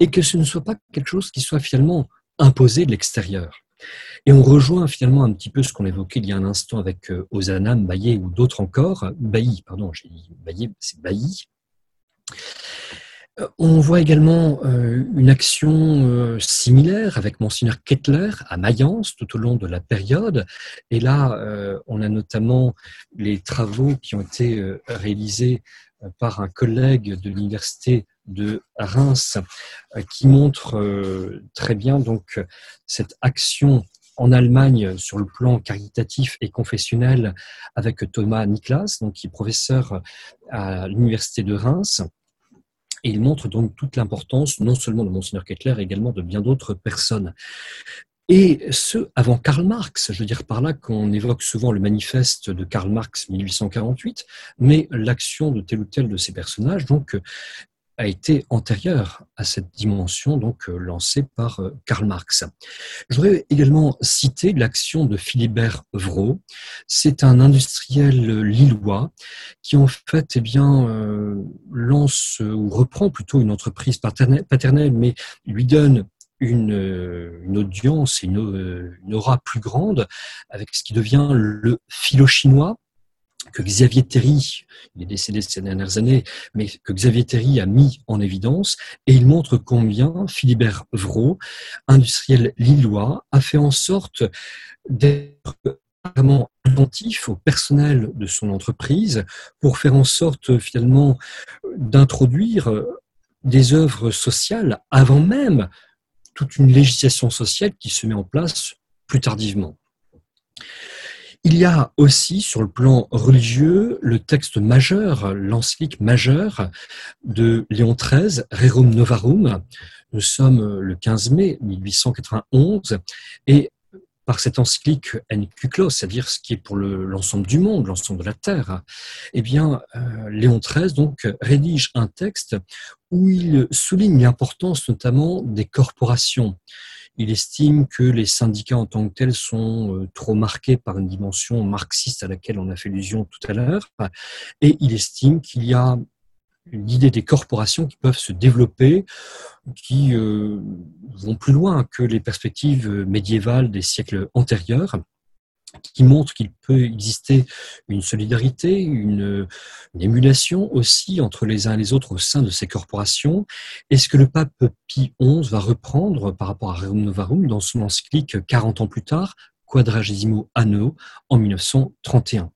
et que ce ne soit pas quelque chose qui soit finalement imposé de l'extérieur. Et on rejoint finalement un petit peu ce qu'on évoquait il y a un instant avec euh, Ozanam, Bailly ou d'autres encore. Bailly, pardon, j'ai dit Bailly, c'est Bailly. Euh, on voit également euh, une action similaire avec Monseigneur Kettler à Mayence tout au long de la période. Et là, on a notamment les travaux qui ont été réalisés par un collègue de l'université de Reims euh, qui montre euh, très bien donc cette action en Allemagne sur le plan caritatif et confessionnel avec Thomas Niklas, donc qui est professeur à l'université de Reims. Et il montre donc toute l'importance non seulement de Monseigneur Kettler, mais également de bien d'autres personnes. Et ce, avant Karl Marx, je veux dire par là qu'on évoque souvent le manifeste de Karl Marx 1848, mais l'action de tel ou tel de ces personnages, donc, a été antérieure à cette dimension donc euh, lancée par euh, Karl Marx. Je voudrais également citer l'action de Philibert Vraud. C'est un industriel lillois qui en fait eh bien euh, lance ou reprend plutôt une entreprise paternelle, mais lui donne une, une, audience et une, une, aura plus grande avec ce qui devient le philo-chinois que Xavier Terry, il est décédé ces dernières années, mais que Xavier Terry a mis en évidence, et il montre combien Philibert Vraud, industriel lillois, a fait en sorte d'être vraiment attentif au personnel de son entreprise pour faire en sorte finalement d'introduire des œuvres sociales avant même toute une législation sociale qui se met en place plus tardivement. Il y a aussi, sur le plan religieux, le texte majeur, l'encyclique majeure de Léon XIII, Rerum Novarum. Nous sommes le 15 mai 1891 et par cette encyclique Encyclos, c'est-à-dire ce qui est pour l'ensemble du monde, l'ensemble de la Terre, eh bien, euh, Léon XIII donc rédige un texte où il souligne l'importance notamment des corporations. Il estime que les syndicats en tant que tels sont euh, trop marqués par une dimension marxiste à laquelle on a fait allusion tout à l'heure, et il estime qu'il y a l'idée des corporations qui peuvent se développer, qui euh, vont plus loin que les perspectives médiévales des siècles antérieurs qui montre qu'il peut exister une solidarité, une, émulation aussi entre les uns et les autres au sein de ces corporations. Et ce que le pape Pie XI va reprendre par rapport à Rerum Novarum dans son encyclique 40 ans plus tard, Quadragesimo Anno, en 1931.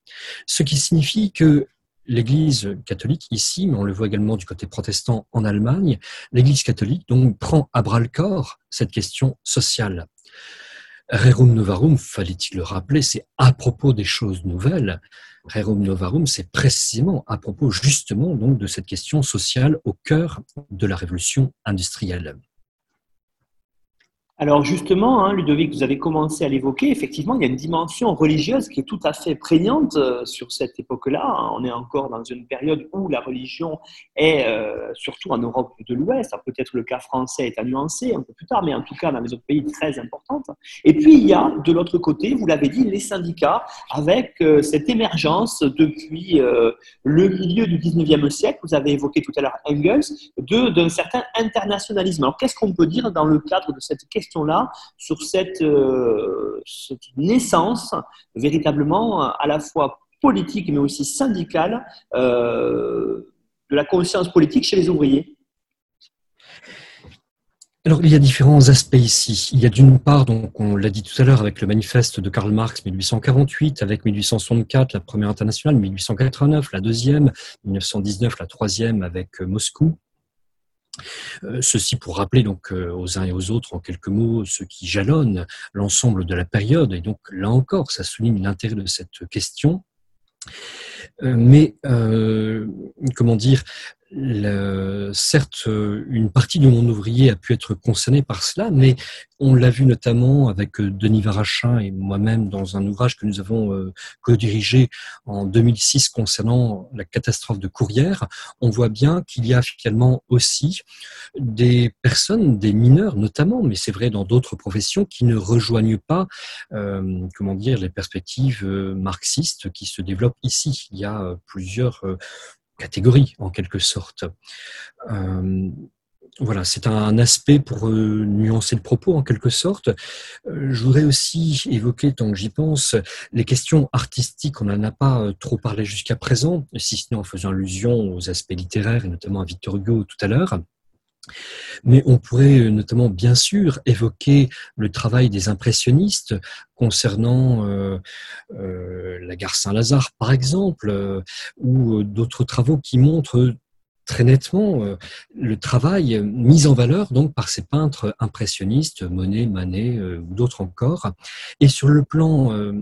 Ce qui signifie que l'Église catholique ici, mais on le voit également du côté protestant en Allemagne, l'Église catholique donc prend à bras le corps cette question sociale. Rerum Novarum, fallait-il le rappeler, c'est à propos des choses nouvelles. Rerum Novarum, c'est précisément à propos justement donc de cette question sociale au cœur de la révolution industrielle. Alors justement, hein, Ludovic, vous avez commencé à l'évoquer, effectivement, il y a une dimension religieuse qui est tout à fait prégnante euh, sur cette époque-là. Hein. On est encore dans une période où la religion est, euh, surtout en Europe de l'Ouest, peut-être le cas français est à nuancer un peu plus tard, mais en tout cas dans les autres pays très importante. Et puis il y a de l'autre côté, vous l'avez dit, les syndicats avec euh, cette émergence depuis le milieu du 19e siècle, vous avez évoqué tout à l'heure Engels, d'un certain internationalisme. Alors qu'est-ce qu'on peut dire dans le cadre de cette question sur cette, cette, naissance véritablement à la fois politique mais aussi syndicale de la conscience politique chez les ouvriers alors, il y a différents aspects ici. Il y a d'une part, donc, on l'a dit tout à l'heure, avec le manifeste de Karl Marx 1848, avec 1864, la première internationale, 1889, la deuxième, 1919, la troisième avec euh, Moscou. Euh, ceci pour rappeler donc euh, aux uns et aux autres en quelques mots ce qui jalonne l'ensemble de la période et donc là encore ça souligne l'intérêt de cette question. Mais comment dire, le, certes, une partie du monde ouvrier a pu être concernée par cela, mais on l'a vu notamment avec euh, Denis Varachin et moi-même dans un ouvrage que nous avons euh, co-dirigé en 2006 concernant la catastrophe de Courrières. On voit bien qu'il y a finalement aussi des personnes, des mineurs notamment, mais c'est vrai dans d'autres professions, qui ne rejoignent pas, euh, comment dire, les perspectives marxistes qui se développent ici. Il y a plusieurs catégorie en quelque sorte. Euh, voilà, c'est un aspect pour euh, nuancer le propos en quelque sorte. Euh, je voudrais aussi évoquer, tant que j'y pense, les questions artistiques. On n'en a pas trop parlé jusqu'à présent, si ce n'est en faisant allusion aux aspects littéraires et notamment à Victor Hugo tout à l'heure. Mais on pourrait euh, notamment, bien sûr, évoquer le travail des impressionnistes concernant euh, euh, la gare Saint-Lazare, par exemple, ou d'autres travaux qui montrent très nettement le travail mis en valeur donc par ces peintres impressionnistes, Monet, Manet ou d'autres encore. Et sur le plan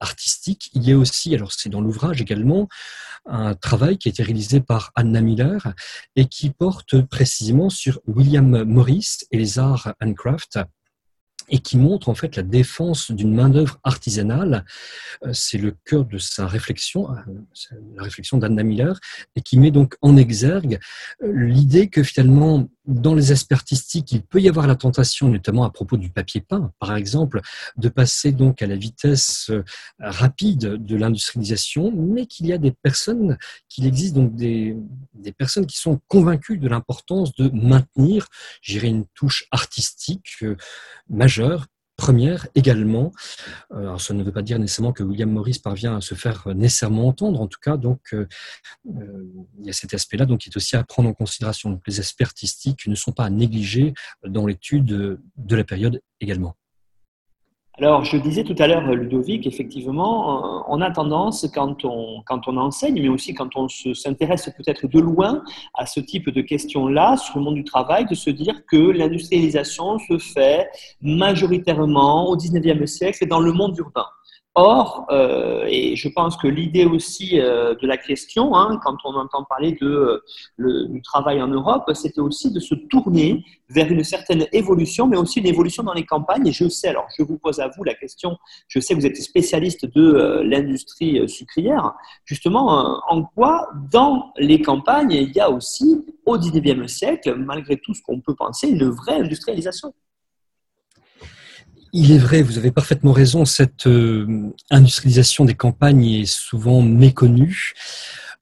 artistique. Il y a aussi, alors c'est dans l'ouvrage également, un travail qui a été réalisé par Anna Miller et qui porte précisément sur William Morris et les arts handcraft et qui montre en fait la défense d'une main-d'œuvre artisanale. Euh, c'est le cœur de sa réflexion, euh, la réflexion d'Anna Miller, et qui met donc en exergue euh, l'idée que finalement, dans les aspects artistiques, il peut y avoir la tentation, notamment à propos du papier peint, par exemple, de passer donc à la vitesse rapide de l'industrialisation, mais qu'il y a des personnes, qu'il existe donc des, personnes qui sont convaincues de l'importance de maintenir, j'irai une touche artistique majeure Première également, euh, alors ça ne veut pas dire nécessairement que William Morris parvient à se faire nécessairement entendre, en tout cas, donc euh, euh, il y a cet aspect-là donc qui est aussi à prendre en considération. Les aspects artistiques ne sont pas à négliger dans l'étude de la période également. Alors, je disais tout à l'heure, Ludovic, effectivement, euh, on a tendance, quand on, quand on enseigne, mais aussi quand on s'intéresse peut-être de loin à ce type de questions-là sur le monde du travail, de se dire que l'industrialisation se fait majoritairement au 19e siècle et dans le monde urbain. Or, euh, et je pense que l'idée aussi euh, de la question, hein, quand on entend parler de, euh, du travail en Europe, c'était aussi de se tourner vers une certaine évolution, mais aussi une évolution dans les campagnes. Et je sais, alors je vous pose à vous la question, je sais que vous êtes spécialiste de l'industrie sucrière, justement, en quoi dans les campagnes, il y a aussi, au 19e siècle, malgré tout ce qu'on peut penser, une vraie industrialisation? Il est vrai, vous avez parfaitement raison, cette euh, industrialisation des campagnes est souvent méconnue.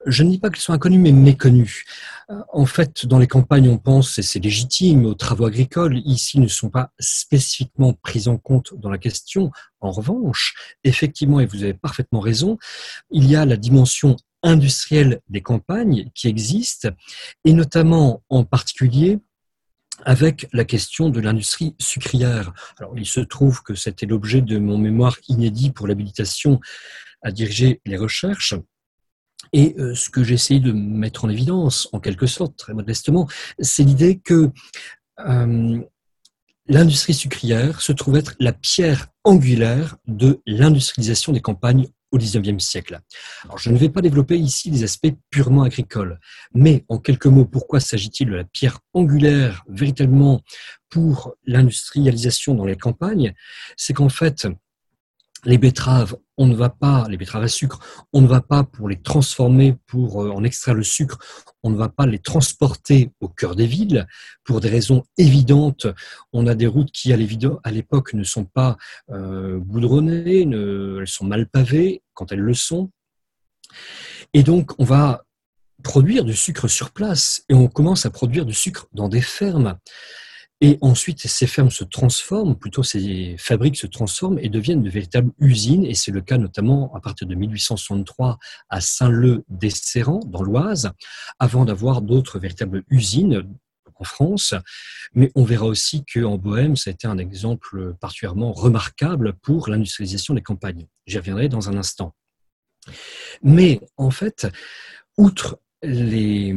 Je ne dis pas qu'elles sont inconnues, mais méconnues. Euh, en fait, dans les campagnes, on pense, et c'est légitime, aux travaux agricoles. Ici, ne sont pas spécifiquement pris en compte dans la question. En revanche, effectivement, et vous avez parfaitement raison, il y a la dimension industrielle des campagnes qui existe, et notamment en particulier avec la question de l'industrie sucrière. Alors, il se trouve que c'était l'objet de mon mémoire inédit pour l'habilitation à diriger les recherches. Et euh, ce que j'ai essayé de mettre en évidence, en quelque sorte, très modestement, c'est l'idée que euh, l'industrie sucrière se trouve être la pierre angulaire de l'industrialisation des campagnes au XIXe siècle. Alors, je ne vais pas développer ici les aspects purement agricoles, mais en quelques mots, pourquoi s'agit-il de la pierre angulaire véritablement pour l'industrialisation dans les campagnes? C'est qu'en fait, les betteraves, on ne va pas, les betteraves à sucre, on ne va pas pour les transformer, pour euh, en extraire le sucre, on ne va pas les transporter au cœur des villes pour des raisons évidentes. On a des routes qui, à l'époque, ne sont pas euh, goudronnées, elles sont mal pavées quand elles le sont. Et donc, on va produire du sucre sur place et on commence à produire du sucre dans des fermes. Et ensuite, ces fermes se transforment, plutôt ces fabriques se transforment et deviennent de véritables usines. Et c'est le cas notamment à partir de 1863 à Saint-Leu-des-Serrans, dans l'Oise, avant d'avoir d'autres véritables usines en France. Mais on verra aussi qu'en Bohème, ça a été un exemple particulièrement remarquable pour l'industrialisation des campagnes. J'y reviendrai dans un instant. Mais en fait, outre les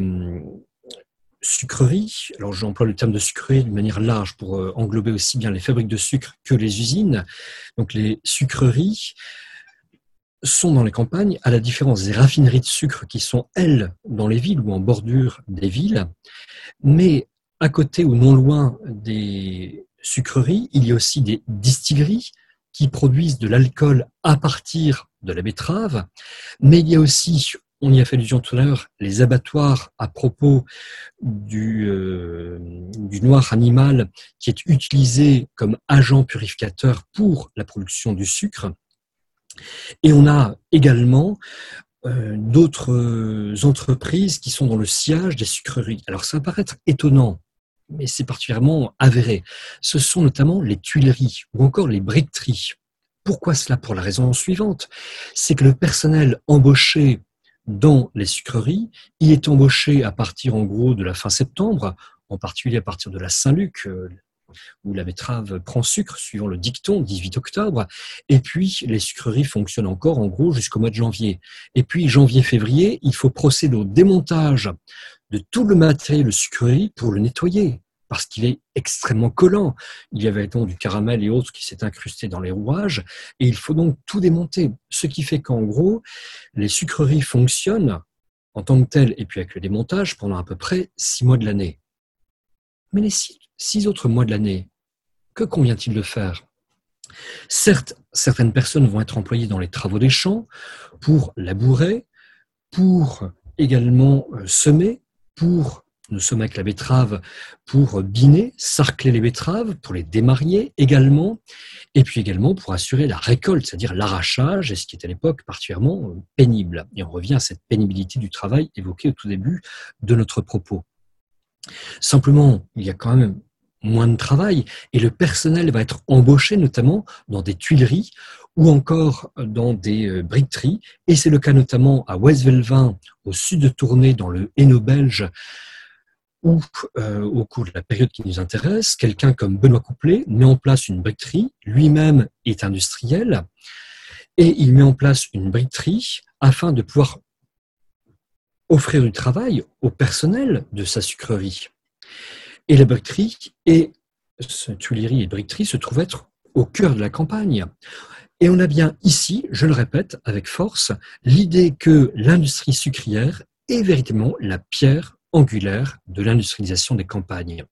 sucreries, alors j'emploie le terme de sucrerie de manière large pour euh, englober aussi bien les fabriques de sucre que les usines, donc les sucreries sont dans les campagnes, à la différence des raffineries de sucre qui sont, elles, dans les villes ou en bordure des villes. Mais à côté ou non loin des sucreries, il y a aussi des distilleries qui produisent de l'alcool à partir de la betterave. Mais il y a aussi, on y a fait allusion tout à l'heure, les abattoirs à propos du, euh, du noir animal qui est utilisé comme agent purificateur pour la production du sucre. Et on a également euh, d'autres entreprises qui sont dans le sillage des sucreries. Alors ça va paraître étonnant mais c'est particulièrement avéré. Ce sont notamment les tuileries ou encore les briqueteries. Pourquoi cela? Pour la raison suivante, c'est que le personnel embauché dans les sucreries, il est embauché à partir en gros de la fin septembre, en particulier à partir de la Saint-Luc, euh, où la betterave prend sucre, suivant le dicton, 18 octobre. Et puis, les sucreries fonctionnent encore, en gros, jusqu'au mois de janvier. Et puis, janvier-février, il faut procéder au démontage de tout le matériel de sucrerie pour le nettoyer parce qu'il est extrêmement collant. Il y avait donc du caramel et autres qui s'est incrusté dans les rouages, et il faut donc tout démonter. Ce qui fait qu'en gros, les sucreries fonctionnent en tant que telles, et puis avec le démontage, pendant à peu près six mois de l'année. Mais les six, autres mois de l'année, que convient-il de faire? Certes, certaines personnes vont être employées dans les travaux des champs pour labourer, pour également euh, semer, pour nous sommes avec la betterave pour biner, sarcler les betteraves, pour les démarier également, et puis également pour assurer la récolte, c'est-à-dire l'arrachage, et ce qui est à l'époque particulièrement pénible. Et on revient à cette pénibilité du travail évoquée au tout début de notre propos. Simplement, il y a quand même moins de travail et le personnel va être embauché notamment dans des tuileries ou encore dans des euh, briqueteries. Et c'est le cas notamment à Westvelvin, au sud de Tournai, dans le Hainaut belge, où, euh, au cours de la période qui nous intéresse, quelqu'un comme Benoît Couplet met en place une briqueterie, lui-même est industriel, et il met en place une briqueterie afin de pouvoir offrir du travail au personnel de sa sucrerie. Et la briqueterie et Tuileries et briqueterie se trouvent être au cœur de la campagne. Et on a bien ici, je le répète avec force, l'idée que l'industrie sucrière est véritablement la pierre angulaire de l'industrialisation des campagnes.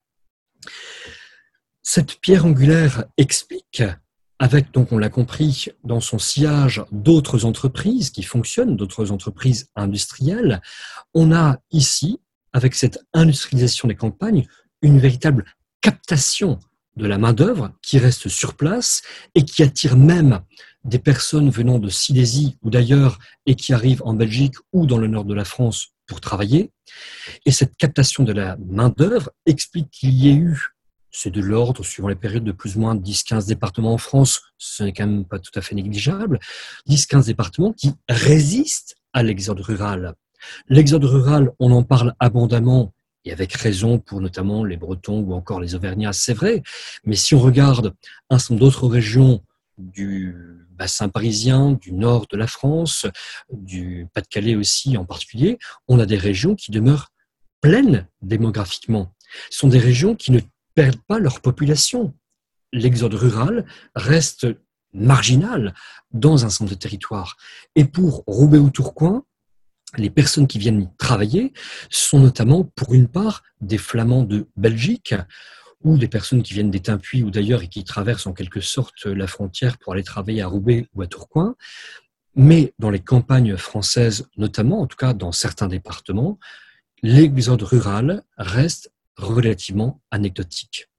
Cette pierre angulaire explique, avec, donc on l'a compris, dans son sillage d'autres entreprises qui fonctionnent, d'autres entreprises industrielles, on a ici, avec cette industrialisation des campagnes, une véritable captation de la main-d'œuvre qui reste sur place et qui attire même des personnes venant de Silésie ou d'ailleurs et qui arrivent en Belgique ou dans le nord de la France pour travailler. Et cette captation de la main-d'œuvre explique qu'il y ait eu, c'est de l'ordre, suivant les périodes, de plus ou moins 10-15 départements en France, ce n'est quand même pas tout à fait négligeable, 10-15 départements qui résistent à l'exode rural. L'exode rural, on en parle abondamment et avec raison pour notamment les Bretons ou encore les Auvergnats, c'est vrai. Mais si on regarde un certain nombre d'autres régions du bassin parisien, du nord de la France, du Pas-de-Calais aussi en particulier, on a des régions qui demeurent pleines démographiquement. Ce sont des régions qui ne perdent pas leur population. L'exode rural reste marginal dans un centre de territoire. Et pour Roubaix ou Tourcoing, les personnes qui viennent travailler sont notamment, pour une part, des Flamands de Belgique ou des personnes qui viennent des Timpuis ou d'ailleurs et qui traversent en quelque sorte la frontière pour aller travailler à Roubaix ou à Tourcoing. Mais dans les campagnes françaises, notamment, en tout cas dans certains départements, l'exode rural reste relativement anecdotique.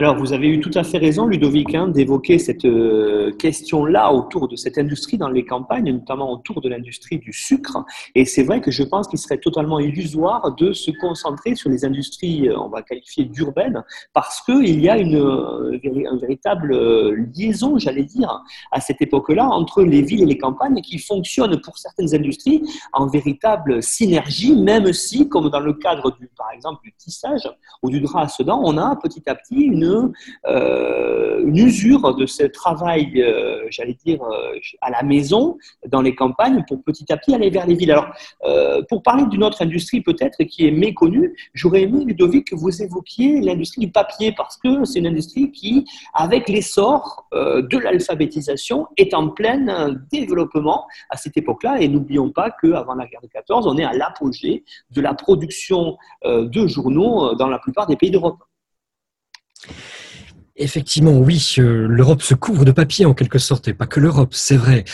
Alors, vous avez eu tout à fait raison, Ludovic, hein, d'évoquer cette euh, question-là autour de cette industrie dans les campagnes, notamment autour de l'industrie du sucre. Et c'est vrai que je pense qu'il serait totalement illusoire de se concentrer sur les industries, euh, on va qualifier d'urbaines, parce qu'il y a une, euh, véritable liaison, j'allais dire, à cette époque-là, entre les villes et les campagnes qui fonctionnent pour certaines industries en véritable synergie, même si, comme dans le cadre, du, par exemple, du tissage ou du drap à sedan, on a petit à petit une euh, une, usure de ce travail, euh, j'allais dire, euh, à la maison, dans les campagnes, pour petit à petit aller vers les villes. Alors, pour parler d'une autre industrie peut-être qui est méconnue, j'aurais aimé, Ludovic, que vous évoquiez l'industrie du papier, parce que c'est une industrie qui, avec l'essor de l'alphabétisation, est en plein développement à cette époque-là. Et n'oublions pas qu'avant la guerre de 14, on est à l'apogée de la production de journaux dans la plupart des pays d'Europe. Effectivement, oui, euh, l'Europe se couvre de papier en quelque sorte, et pas que l'Europe, c'est vrai.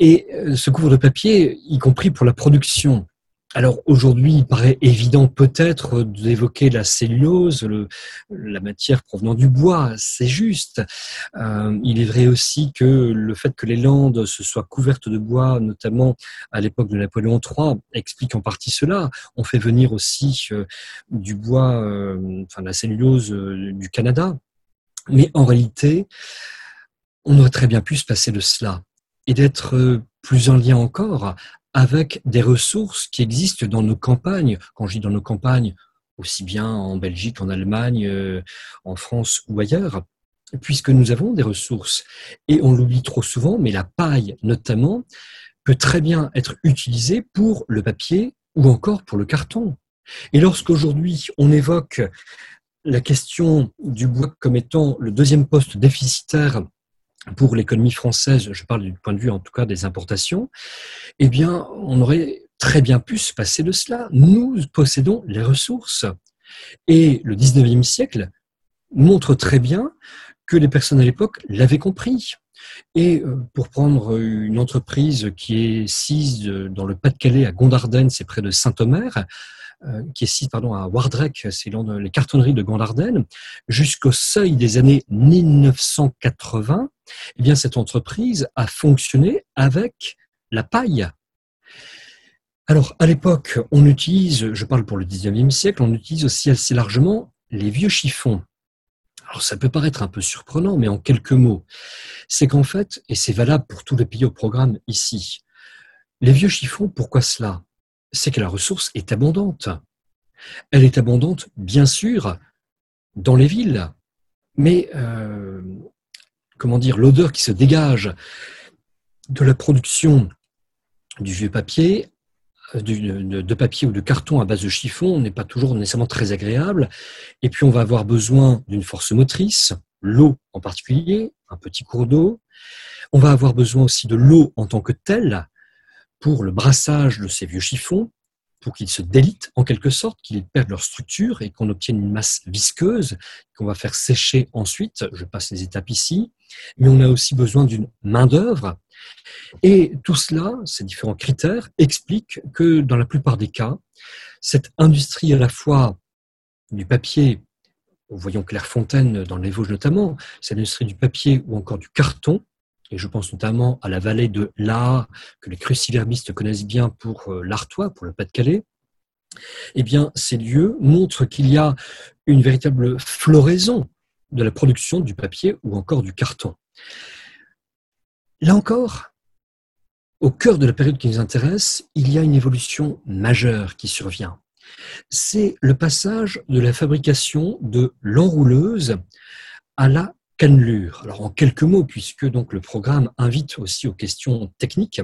Et euh, se couvre de papier, y compris pour la production. Alors aujourd'hui, il paraît évident peut-être d'évoquer la cellulose, la matière provenant du bois, c'est juste. Euh, il est vrai aussi que le fait que les Landes se soient couvertes de bois, notamment à l'époque de Napoléon III, explique en partie cela. On fait venir aussi du bois, enfin la cellulose du Canada, mais en réalité, on aurait très bien pu se passer de cela et d'être euh, plus en lien encore avec des ressources qui existent dans nos campagnes. Quand je dis dans nos campagnes, aussi bien en Belgique, en Allemagne, euh, en France ou ailleurs, puisque nous avons des ressources. Et on l'oublie trop souvent, mais la paille notamment peut très bien être utilisée pour le papier ou encore pour le carton. Et lorsqu'aujourd'hui on évoque la question du bois comme étant le deuxième poste déficitaire pour l'économie française, je parle du point de vue en tout cas des importations, eh bien, on aurait très bien pu se passer de cela. Nous possédons les ressources. Et le 19e siècle montre très bien que les personnes à l'époque l'avaient compris. Et euh, pour prendre une entreprise qui est sise dans le Pas-de-Calais, à Gondardenne, c'est près de Saint-Omer, euh, qui est site pardon, à Wardrek, c'est les cartonneries de Gondardenne, jusqu'au seuil des années 1980, eh bien, cette entreprise a fonctionné avec la paille. Alors, à l'époque, on utilise, je parle pour le 19e siècle, on utilise aussi assez largement les vieux chiffons. Alors, ça peut paraître un peu surprenant, mais en quelques mots, c'est qu'en fait, et c'est valable pour tous les pays au programme ici, les vieux chiffons, pourquoi cela? C'est que la ressource est abondante. Elle est abondante, bien sûr, dans les villes, mais euh, comment dire, l'odeur qui se dégage de la production du vieux papier, euh, de, papier ou de carton à base de chiffon n'est pas toujours nécessairement très agréable. Et puis on va avoir besoin d'une force motrice, l'eau en particulier, un petit cours d'eau. On va avoir besoin aussi de l'eau en tant que telle, pour le brassage de ces vieux chiffons, pour qu'ils se délitent en quelque sorte, qu'ils perdent leur structure et qu'on obtienne une masse visqueuse qu'on va faire sécher ensuite. Je passe les étapes ici. Mais on a aussi besoin d'une main-d'œuvre. Et tout cela, ces différents critères, expliquent que dans la plupart des cas, cette industrie à la fois du papier, voyons Clairefontaine dans les Vosges notamment, cette industrie du papier ou encore du carton, et je pense notamment à la vallée de l'A, que les cruciverbistes connaissent bien pour euh, l'Artois, pour le Pas-de-Calais, eh bien, ces lieux montrent qu'il y a une véritable floraison de la production du papier ou encore du carton. Là encore, au cœur de la période qui nous intéresse, il y a une évolution majeure qui survient. C'est le passage de la fabrication de l'enrouleuse à la cannelure. Alors en quelques mots, puisque donc le programme invite aussi aux questions techniques.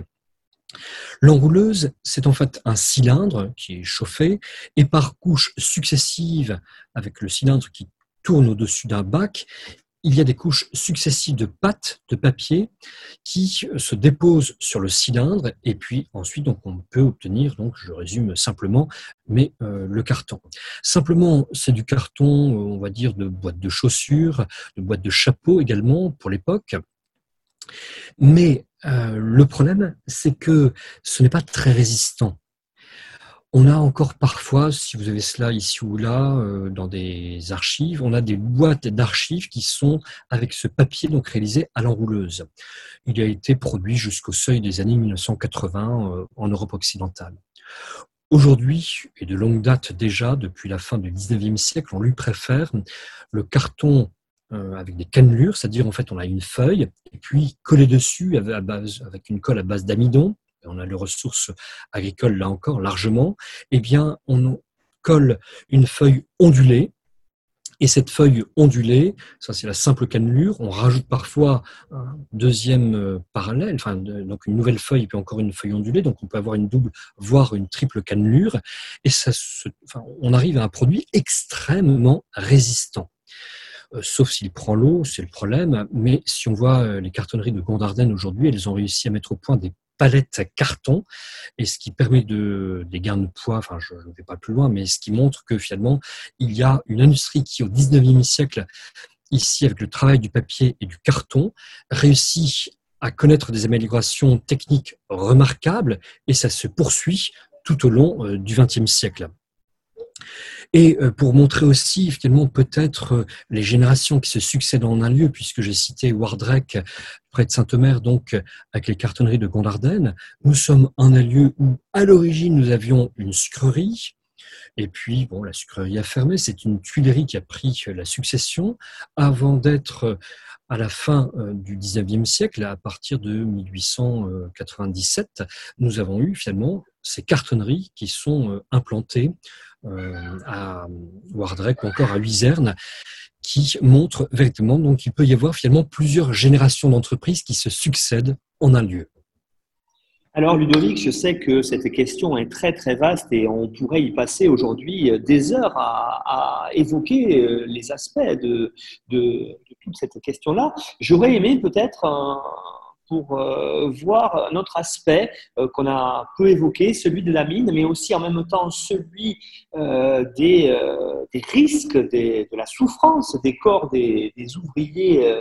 L'enrouleuse, c'est en fait un cylindre qui est chauffé et par couches successives avec le cylindre qui tourne au-dessus d'un bac, il y a des couches successives de pâte de papier qui se déposent sur le cylindre et puis ensuite on peut obtenir donc je résume simplement mais euh, le carton. Simplement c'est du carton on va dire de boîte de chaussures, de boîte de chapeaux également pour l'époque. Mais euh, le problème c'est que ce n'est pas très résistant. On a encore parfois, si vous avez cela ici ou là, euh, dans des archives, on a des boîtes d'archives qui sont avec ce papier donc réalisé à l'enrouleuse. Il a été produit jusqu'au seuil des années 1980 euh, en Europe occidentale. Aujourd'hui, et de longue date déjà, depuis la fin du 19e siècle, on lui préfère le carton euh, avec des cannelures, c'est-à-dire en fait on a une feuille et puis collé dessus avec une colle à base d'amidon on a les ressources agricoles là encore largement, eh bien, on colle une feuille ondulée. Et cette feuille ondulée, ça c'est la simple cannelure, on rajoute parfois un deuxième euh, parallèle, enfin, donc une nouvelle feuille et puis encore une feuille ondulée, donc on peut avoir une double, voire une triple cannelure, et ça on arrive à un produit extrêmement résistant euh, sauf s'il prend l'eau, c'est le problème. Mais si on voit euh, les cartonneries de Gondardenne aujourd'hui, elles ont réussi à mettre au point des palette carton, et ce qui permet de, des gains de poids, enfin je ne vais pas plus loin, mais ce qui montre que finalement, il y a une industrie qui au 19e siècle, ici avec le travail du papier et du carton, réussit à connaître des améliorations techniques remarquables, et ça se poursuit tout au long euh, du XXe siècle. Et euh, pour montrer aussi finalement peut-être euh, les générations qui se succèdent en un lieu, puisque j'ai cité Wardrec près de Saint-Omer, donc avec les cartonneries de Gondardenne, nous sommes en un lieu où à l'origine nous avions une sucrerie, et puis, bon, la sucrerie a fermé. C'est une tuilerie qui a pris la succession avant d'être à la fin euh, du 19e siècle, à partir de 1897, nous avons eu finalement ces cartonneries qui sont implantées euh, à Wardrek ou encore à Luzerne, qui montrent véritablement donc il peut y avoir finalement plusieurs générations d'entreprises qui se succèdent en un lieu. Alors Ludovic, je sais que cette question est très très vaste et on pourrait y passer aujourd'hui des heures à, évoquer euh, les aspects de, de, toute cette question-là. J'aurais aimé peut-être pour euh, voir notre aspect euh, qu'on a peu évoqué, celui de la mine, mais aussi en même temps celui euh, des, risques, de la souffrance des corps des, ouvriers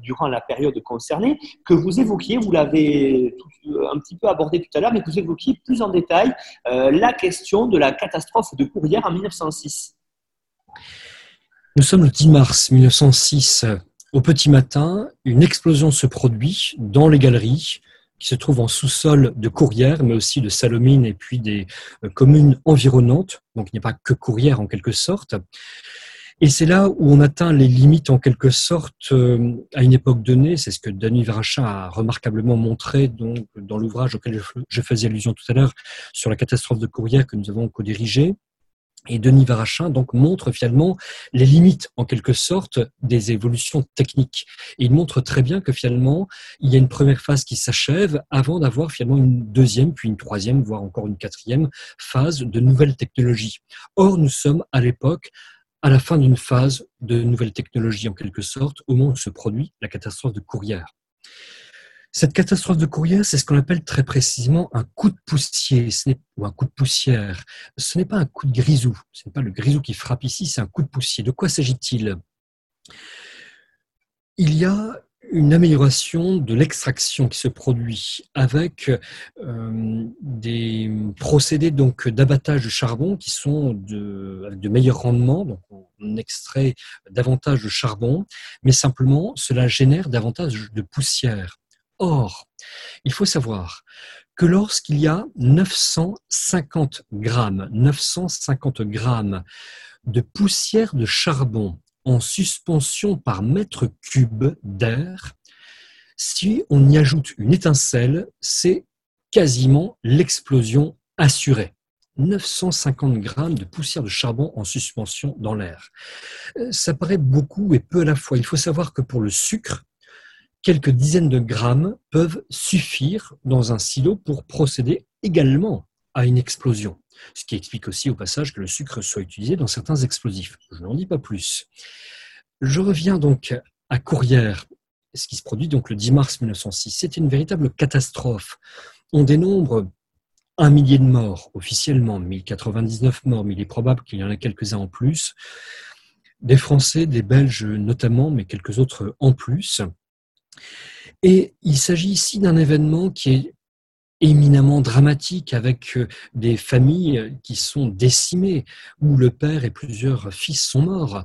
durant la période concernée, que vous évoquiez, vous l'avez un petit peu abordé tout à l'heure, mais vous évoquiez plus en détail la question de la catastrophe de Courrières en 1906. Nous sommes le 10 mars 1906. Au petit matin, une explosion se produit dans les galeries qui se trouvent en sous-sol de Courrières, mais aussi de Salomine et puis des euh, communes environnantes. Donc il n'y a pas que Courrières en quelque sorte. Et c'est là où on atteint les limites en quelque sorte euh, à une époque donnée. C'est ce que Denis Verachin a remarquablement montré dans l'ouvrage auquel je faisais allusion tout à l'heure sur la catastrophe de Courrières que nous avons co-dirigé. Et Denis Varachin donc montre finalement les limites en quelque sorte des évolutions techniques. Il montre très bien que finalement il y a une première phase qui s'achève avant d'avoir finalement une deuxième, puis une troisième, voire encore une quatrième phase de nouvelles technologies. Or nous sommes à l'époque à la fin d'une phase de nouvelles technologies en quelque sorte, au moment où se produit la catastrophe de Courrières. Cette catastrophe de courrier, c'est ce qu'on appelle très précisément un coup de poussière ou un coup de poussière. Ce n'est pas un coup de grisou, ce n'est pas le grisou qui frappe ici, c'est un coup de poussière. De quoi s'agit-il? Il y a une amélioration de l'extraction qui se produit avec euh, des procédés donc d'abattage de charbon qui sont de, de meilleurs rendements, donc on extrait davantage de charbon, mais simplement cela génère davantage de poussière. Or, il faut savoir que lorsqu'il y a 950 grammes, 950 grammes de poussière de charbon en suspension par mètre cube d'air, si on y ajoute une étincelle, c'est quasiment l'explosion assurée. 950 grammes de poussière de charbon en suspension dans l'air. Euh, ça paraît beaucoup et peu à la fois. Il faut savoir que pour le sucre, quelques dizaines de grammes peuvent suffire dans un silo pour procéder également à une explosion. Ce qui explique aussi au passage que le sucre soit utilisé dans certains explosifs. Je n'en dis pas plus. Je reviens donc à Courrières, ce qui se produit donc le 10 mars 1906. C'est une véritable catastrophe. On dénombre un millier de morts officiellement, 1099 morts, mais il est probable qu'il y en a quelques-uns en plus. Des Français, des Belges notamment, mais quelques autres en plus. Et il s'agit ici d'un événement qui est éminemment dramatique avec des familles qui sont décimées, où le père et plusieurs fils sont morts.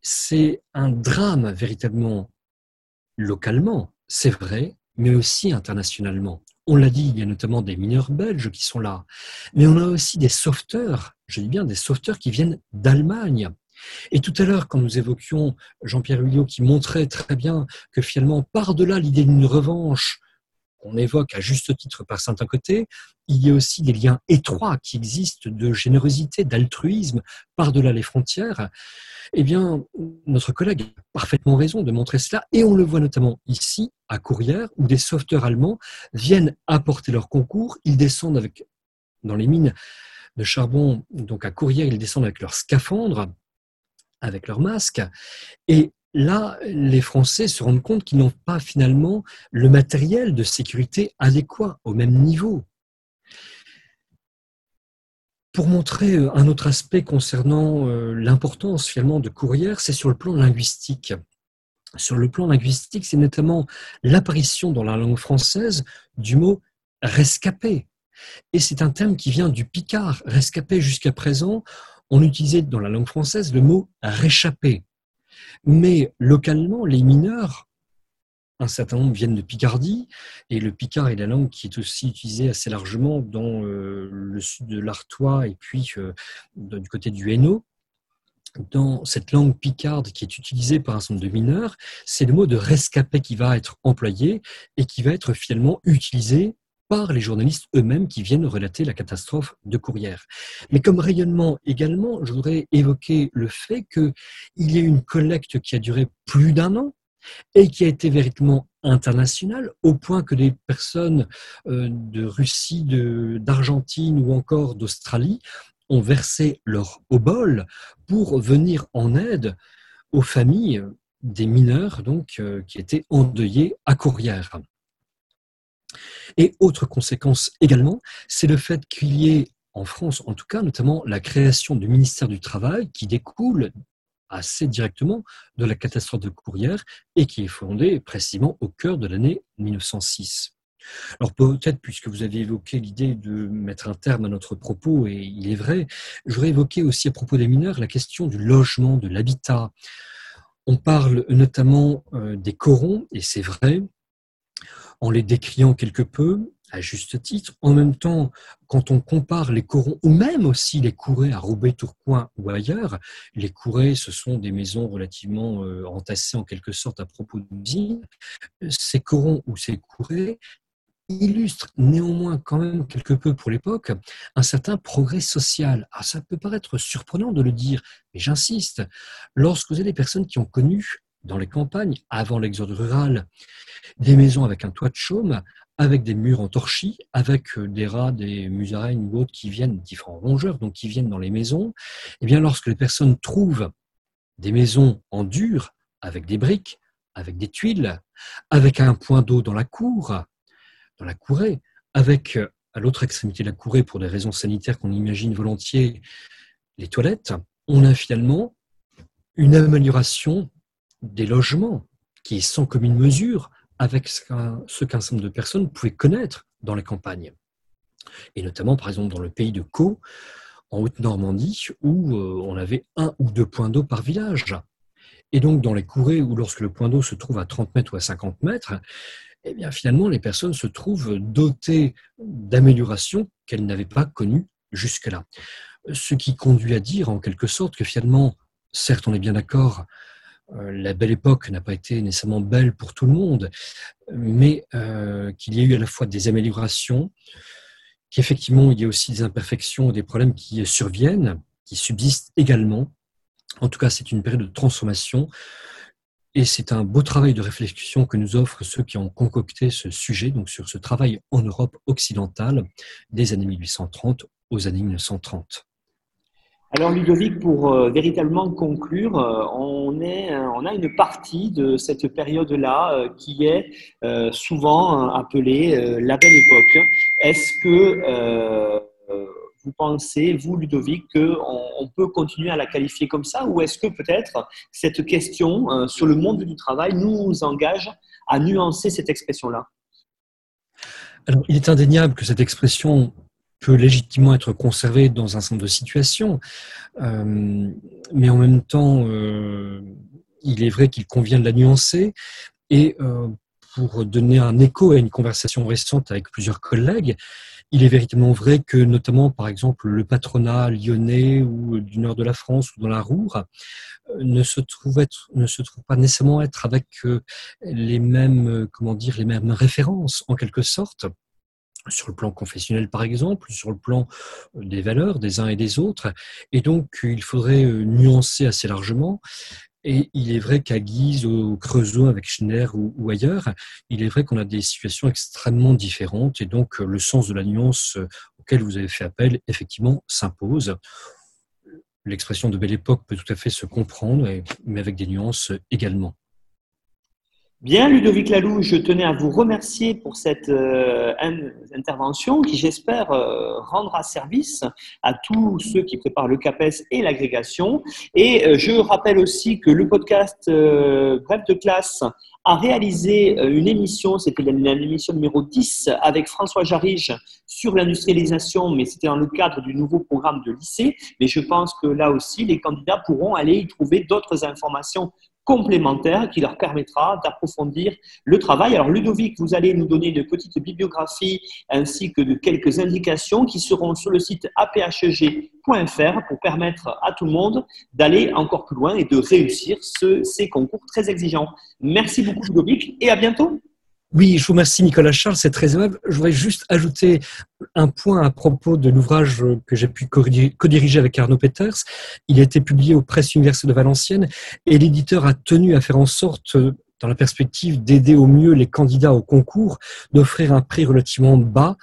C'est un drame véritablement localement, c'est vrai, mais aussi internationalement. On l'a dit, il y a notamment des mineurs belges qui sont là, mais on a aussi des sauveteurs, je dis bien des sauveteurs qui viennent d'Allemagne. Et tout à l'heure, quand nous évoquions Jean-Pierre Hulliot qui montrait très bien que finalement, par-delà l'idée d'une revanche qu'on évoque à juste titre par certains côtés, il y a aussi des liens étroits qui existent de générosité, d'altruisme par-delà les frontières. Eh bien, notre collègue a parfaitement raison de montrer cela, et on le voit notamment ici, à Courrières, où des sauveteurs allemands viennent apporter leur concours. Ils descendent avec, dans les mines de charbon, donc à Courrières, ils descendent avec leurs scaphandres, avec leurs masques, et là, les Français se rendent compte qu'ils n'ont pas finalement le matériel de sécurité adéquat au même niveau. Pour montrer euh, un autre aspect concernant euh, l'importance finalement de Courrières, c'est sur le plan linguistique. Sur le plan linguistique, c'est notamment l'apparition dans la langue française du mot rescapé. Et c'est un terme qui vient du picard. Rescapé jusqu'à présent, on utilisait dans la langue française le mot réchappé. Mais localement, les mineurs, un certain nombre viennent de Picardie, et le picard est la langue qui est aussi utilisée assez largement dans euh, le sud de l'Artois et puis euh, du côté du Hainaut. Dans cette langue picarde qui est utilisée par un certain nombre de mineurs, c'est le mot de rescapé qui va être employé et qui va être finalement utilisé par les journalistes eux-mêmes qui viennent relater la catastrophe de Courrières. Mais comme rayonnement également, je voudrais évoquer le fait qu'il y a une collecte qui a duré plus d'un an et qui a été véritablement internationale au point que des personnes euh, de Russie, d'Argentine ou encore d'Australie ont versé leur obol pour venir en aide aux familles des mineurs donc euh, qui étaient endeuillés à Courrières. Et autre conséquence également, c'est le fait qu'il y ait en France, en tout cas, notamment la création du ministère du Travail qui découle assez directement de la catastrophe de Courrières et qui est fondée précisément au cœur de l'année 1906. Alors peut-être, puisque vous avez évoqué l'idée de mettre un terme à notre propos, et il est vrai, j'aurais évoqué aussi à propos des mineurs la question du logement, de l'habitat. On parle notamment euh, des corons, et c'est vrai, en les décriant quelque peu, à juste titre. En même temps, quand on compare les corons, ou même aussi les courets à Roubaix, Tourcoing ou ailleurs, les courets, ce sont des maisons relativement euh, entassées en quelque sorte à propos d'usines. Ces corons ou ces courets illustrent néanmoins quand même quelque peu pour l'époque un certain progrès social. Ça peut paraître surprenant de le dire, mais j'insiste, lorsque vous avez des personnes qui ont connu dans les campagnes, avant l'exode rural, des maisons avec un toit de chaume, avec des murs en torchis, avec euh, des rats, des musaraignes ou autres qui viennent, différents rongeurs, donc qui viennent dans les maisons, et eh bien lorsque les personnes trouvent des maisons en dur, avec des briques, avec des tuiles, avec un point d'eau dans la cour, dans la courée, avec euh, à l'autre extrémité de la courée, pour des raisons sanitaires qu'on imagine volontiers, les toilettes, on a finalement une amélioration des logements qui est sans commune mesure avec ce qu'un certain de personnes pouvaient connaître dans les campagnes. Et notamment, par exemple, dans le pays de Caux, en Haute-Normandie, où euh, on avait un ou deux points d'eau par village. Et donc, dans les courées où lorsque le point d'eau se trouve à 30 mètres ou à 50 mètres, eh bien, finalement, les personnes se trouvent dotées d'améliorations qu'elles n'avaient pas connues jusque-là. Ce qui conduit à dire, en quelque sorte, que finalement, certes, on est bien d'accord, la belle époque n'a pas été nécessairement belle pour tout le monde, mais euh, qu'il y a eu à la fois des améliorations, qu'effectivement il y a aussi des imperfections, des problèmes qui surviennent, qui subsistent également. En tout cas, c'est une période de transformation et c'est un beau travail de réflexion que nous offrent ceux qui ont concocté ce sujet, donc sur ce travail en Europe occidentale des années 1830 aux années 1930. Alors Ludovic, pour euh, véritablement conclure, euh, euh, on a une partie de cette période-là qui est souvent appelée la belle époque. Est-ce que vous pensez, vous Ludovic, qu'on on peut continuer à la qualifier comme ça ou est-ce que peut-être cette question sur le monde du travail nous engage à nuancer cette expression-là? Alors, il est indéniable que cette expression peut légitimement être conservée dans un centre de situation, euh, mais en même temps, euh, il est vrai qu'il convient de la nuancer. Et euh, pour donner un écho à une conversation récente avec plusieurs collègues, il est véritablement vrai que, notamment, par exemple, le patronat lyonnais ou du nord de la France ou dans la Roure ne se trouve être, ne se trouve pas nécessairement être avec les mêmes, comment dire, les mêmes références en quelque sorte sur le plan confessionnel par exemple, sur le plan euh, des valeurs des uns et des autres. Et donc, il faudrait euh, nuancer assez largement. Et il est vrai qu'à Guise, au Creusot, avec Schneider ou, ailleurs, il est vrai qu'on a des situations extrêmement différentes. Et donc, euh, le sens de la nuance auquel vous avez fait appel, effectivement, s'impose. L'expression de belle époque peut tout à fait se comprendre, mais avec des nuances également. Bien, Ludovic Lalou, je tenais à vous remercier pour cette euh, intervention qui, j'espère, euh, rendra service à tous ceux qui préparent le CAPES et l'agrégation. Et euh, je rappelle aussi que le podcast Bref de classe a réalisé une émission, c'était l'émission numéro 10 avec François Jarige sur l'industrialisation, mais c'était dans le cadre du nouveau programme de lycée. Mais je pense que là aussi, les candidats pourront aller y trouver d'autres informations complémentaire qui leur permettra d'approfondir le travail. Alors Ludovic, vous allez nous donner une petite bibliographie ainsi que de quelques indications qui seront sur le site aphg.fr pour permettre à tout le monde d'aller encore plus loin et de réussir ces concours très exigeants. Merci beaucoup Ludovic et à bientôt. Oui, je vous remercie Nicolas Charles, c'est très aimable. Je voudrais juste ajouter un point à propos de l'ouvrage que j'ai pu co-diriger avec Arnaud Peters. Il a été publié aux presses universitaires de Valenciennes et l'éditeur a tenu à faire en sorte, dans la perspective d'aider au mieux les candidats au concours, d'offrir un prix relativement bas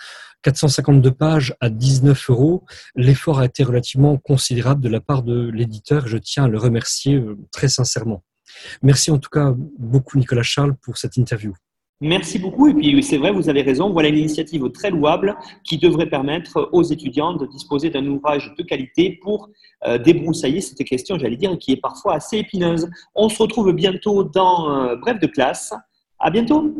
452 pages à 19 euros. L'effort a été relativement considérable de la part de l'éditeur. Je tiens à le remercier euh, très sincèrement. Merci en tout cas beaucoup Nicolas Charles pour cette interview. Merci beaucoup. Et puis, c'est vrai, vous avez raison. Voilà une initiative très louable qui devrait permettre aux étudiants de disposer d'un ouvrage de qualité pour euh, débroussailler cette question, j'allais dire, qui est parfois assez épineuse. On se retrouve bientôt dans euh, Bref de classe. À bientôt.